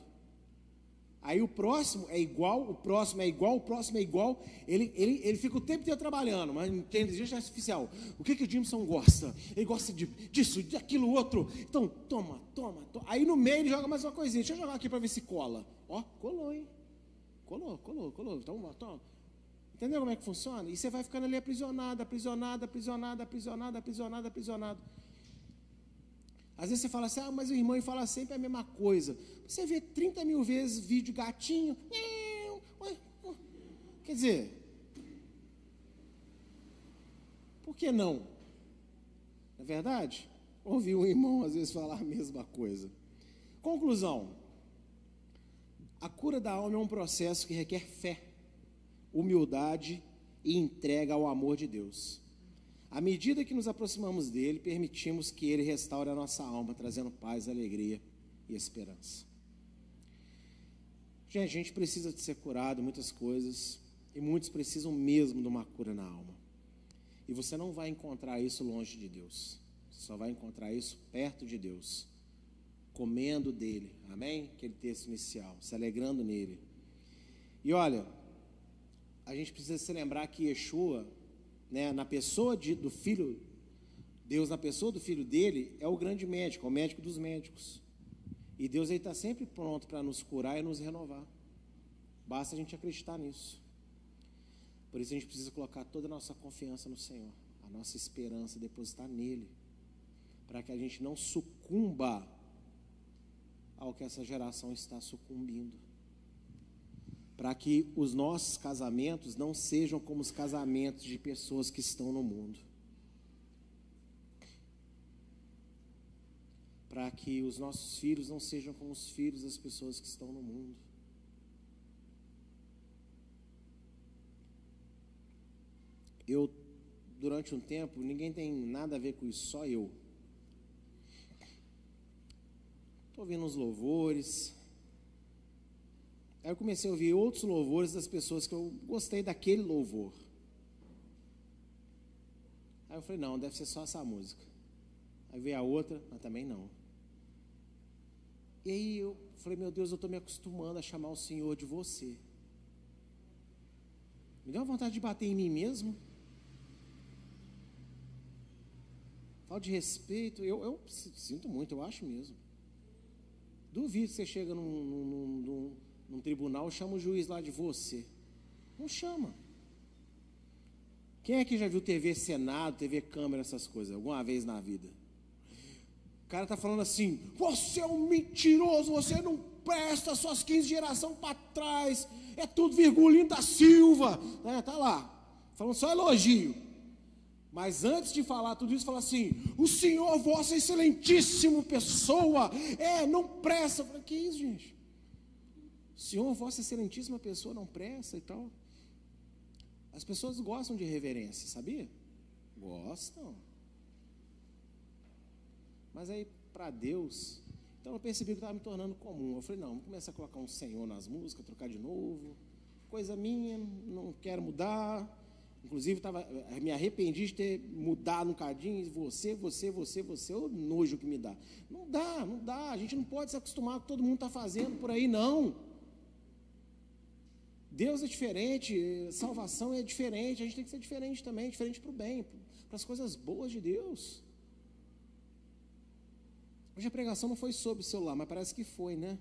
Aí o próximo é igual, o próximo é igual, o próximo é igual. Ele, ele, ele fica o tempo inteiro trabalhando, mas inteligência artificial. O que, que o Jimson gosta? Ele gosta de, disso, daquilo, outro. Então, toma, toma, toma. Aí no meio ele joga mais uma coisinha. Deixa eu jogar aqui para ver se cola. Ó, colou, hein? Colou, colou, colou. Então, toma. Entendeu como é que funciona? E você vai ficando ali aprisionado, aprisionado, aprisionado, aprisionado, aprisionado, aprisionado. Às vezes você fala assim, ah, mas o irmão fala sempre a mesma coisa. Você vê 30 mil vezes vídeo gatinho. Quer dizer, por que não? Não é verdade? Ouvi um irmão às vezes falar a mesma coisa. Conclusão: a cura da alma é um processo que requer fé, humildade e entrega ao amor de Deus. À medida que nos aproximamos dele, permitimos que ele restaure a nossa alma, trazendo paz, alegria e esperança. Gente, a gente precisa de ser curado, muitas coisas, e muitos precisam mesmo de uma cura na alma. E você não vai encontrar isso longe de Deus. Você só vai encontrar isso perto de Deus, comendo dele. Amém? Aquele texto inicial, se alegrando nele. E olha, a gente precisa se lembrar que Yeshua né, na pessoa de, do filho, Deus na pessoa do filho dele é o grande médico, é o médico dos médicos. E Deus está sempre pronto para nos curar e nos renovar. Basta a gente acreditar nisso. Por isso a gente precisa colocar toda a nossa confiança no Senhor, a nossa esperança, depositar nele, para que a gente não sucumba ao que essa geração está sucumbindo para que os nossos casamentos não sejam como os casamentos de pessoas que estão no mundo. Para que os nossos filhos não sejam como os filhos das pessoas que estão no mundo. Eu, durante um tempo, ninguém tem nada a ver com isso, só eu. Estou ouvindo uns louvores. Aí eu comecei a ouvir outros louvores das pessoas que eu gostei daquele louvor. Aí eu falei, não, deve ser só essa música. Aí veio a outra, mas também não. E aí eu falei, meu Deus, eu estou me acostumando a chamar o Senhor de você. Me deu uma vontade de bater em mim mesmo. Falta de respeito, eu, eu, sinto muito, eu acho mesmo. Duvido que você chega num, num, num, num tribunal e chama o juiz lá de você. Não chama. Quem é que já viu TV Senado, TV Câmara, essas coisas, alguma vez na vida? O cara está falando assim: você é um mentiroso, você não presta suas 15 gerações para trás, é tudo virgulinho da Silva. É, tá lá, falando só elogio. Mas antes de falar tudo isso, fala assim: o Senhor, vossa excelentíssima pessoa, é, não presta. Eu falei, que isso, gente? Senhor, vossa excelentíssima pessoa não presta e tal. As pessoas gostam de reverência, sabia? Gostam. Mas aí, para Deus, então eu percebi que estava me tornando comum. Eu falei, não, vamos começar a colocar um Senhor nas músicas, trocar de novo. Coisa minha, não quero mudar. Inclusive, tava, eh, me arrependi de ter mudado um cadinho. Você, você, você, você, o nojo que me dá. Não dá, não dá. A gente não pode se acostumar com o que todo mundo está fazendo por aí, não. Deus é diferente, salvação é diferente, a gente tem que ser diferente também, diferente para o bem, para as coisas boas de Deus. Hoje a pregação não foi sobre o celular, mas parece que foi, né?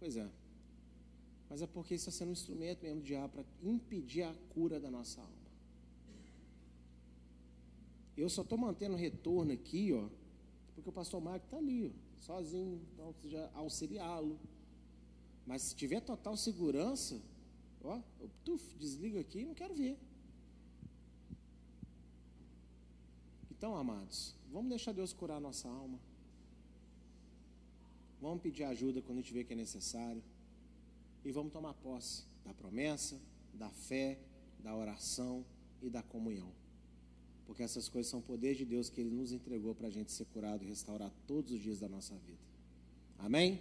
Pois é. Mas é porque isso está sendo um instrumento mesmo do diabo para impedir a cura da nossa alma. Eu só estou mantendo retorno aqui, ó, porque o pastor Marco está ali, ó, sozinho, então já auxiliá-lo. Mas se tiver total segurança, Ó, eu tuf, desligo aqui e não quero ver. Então, amados, vamos deixar Deus curar a nossa alma. Vamos pedir ajuda quando a gente vê que é necessário. E vamos tomar posse da promessa, da fé, da oração e da comunhão. Porque essas coisas são poder de Deus que Ele nos entregou para a gente ser curado e restaurar todos os dias da nossa vida. Amém?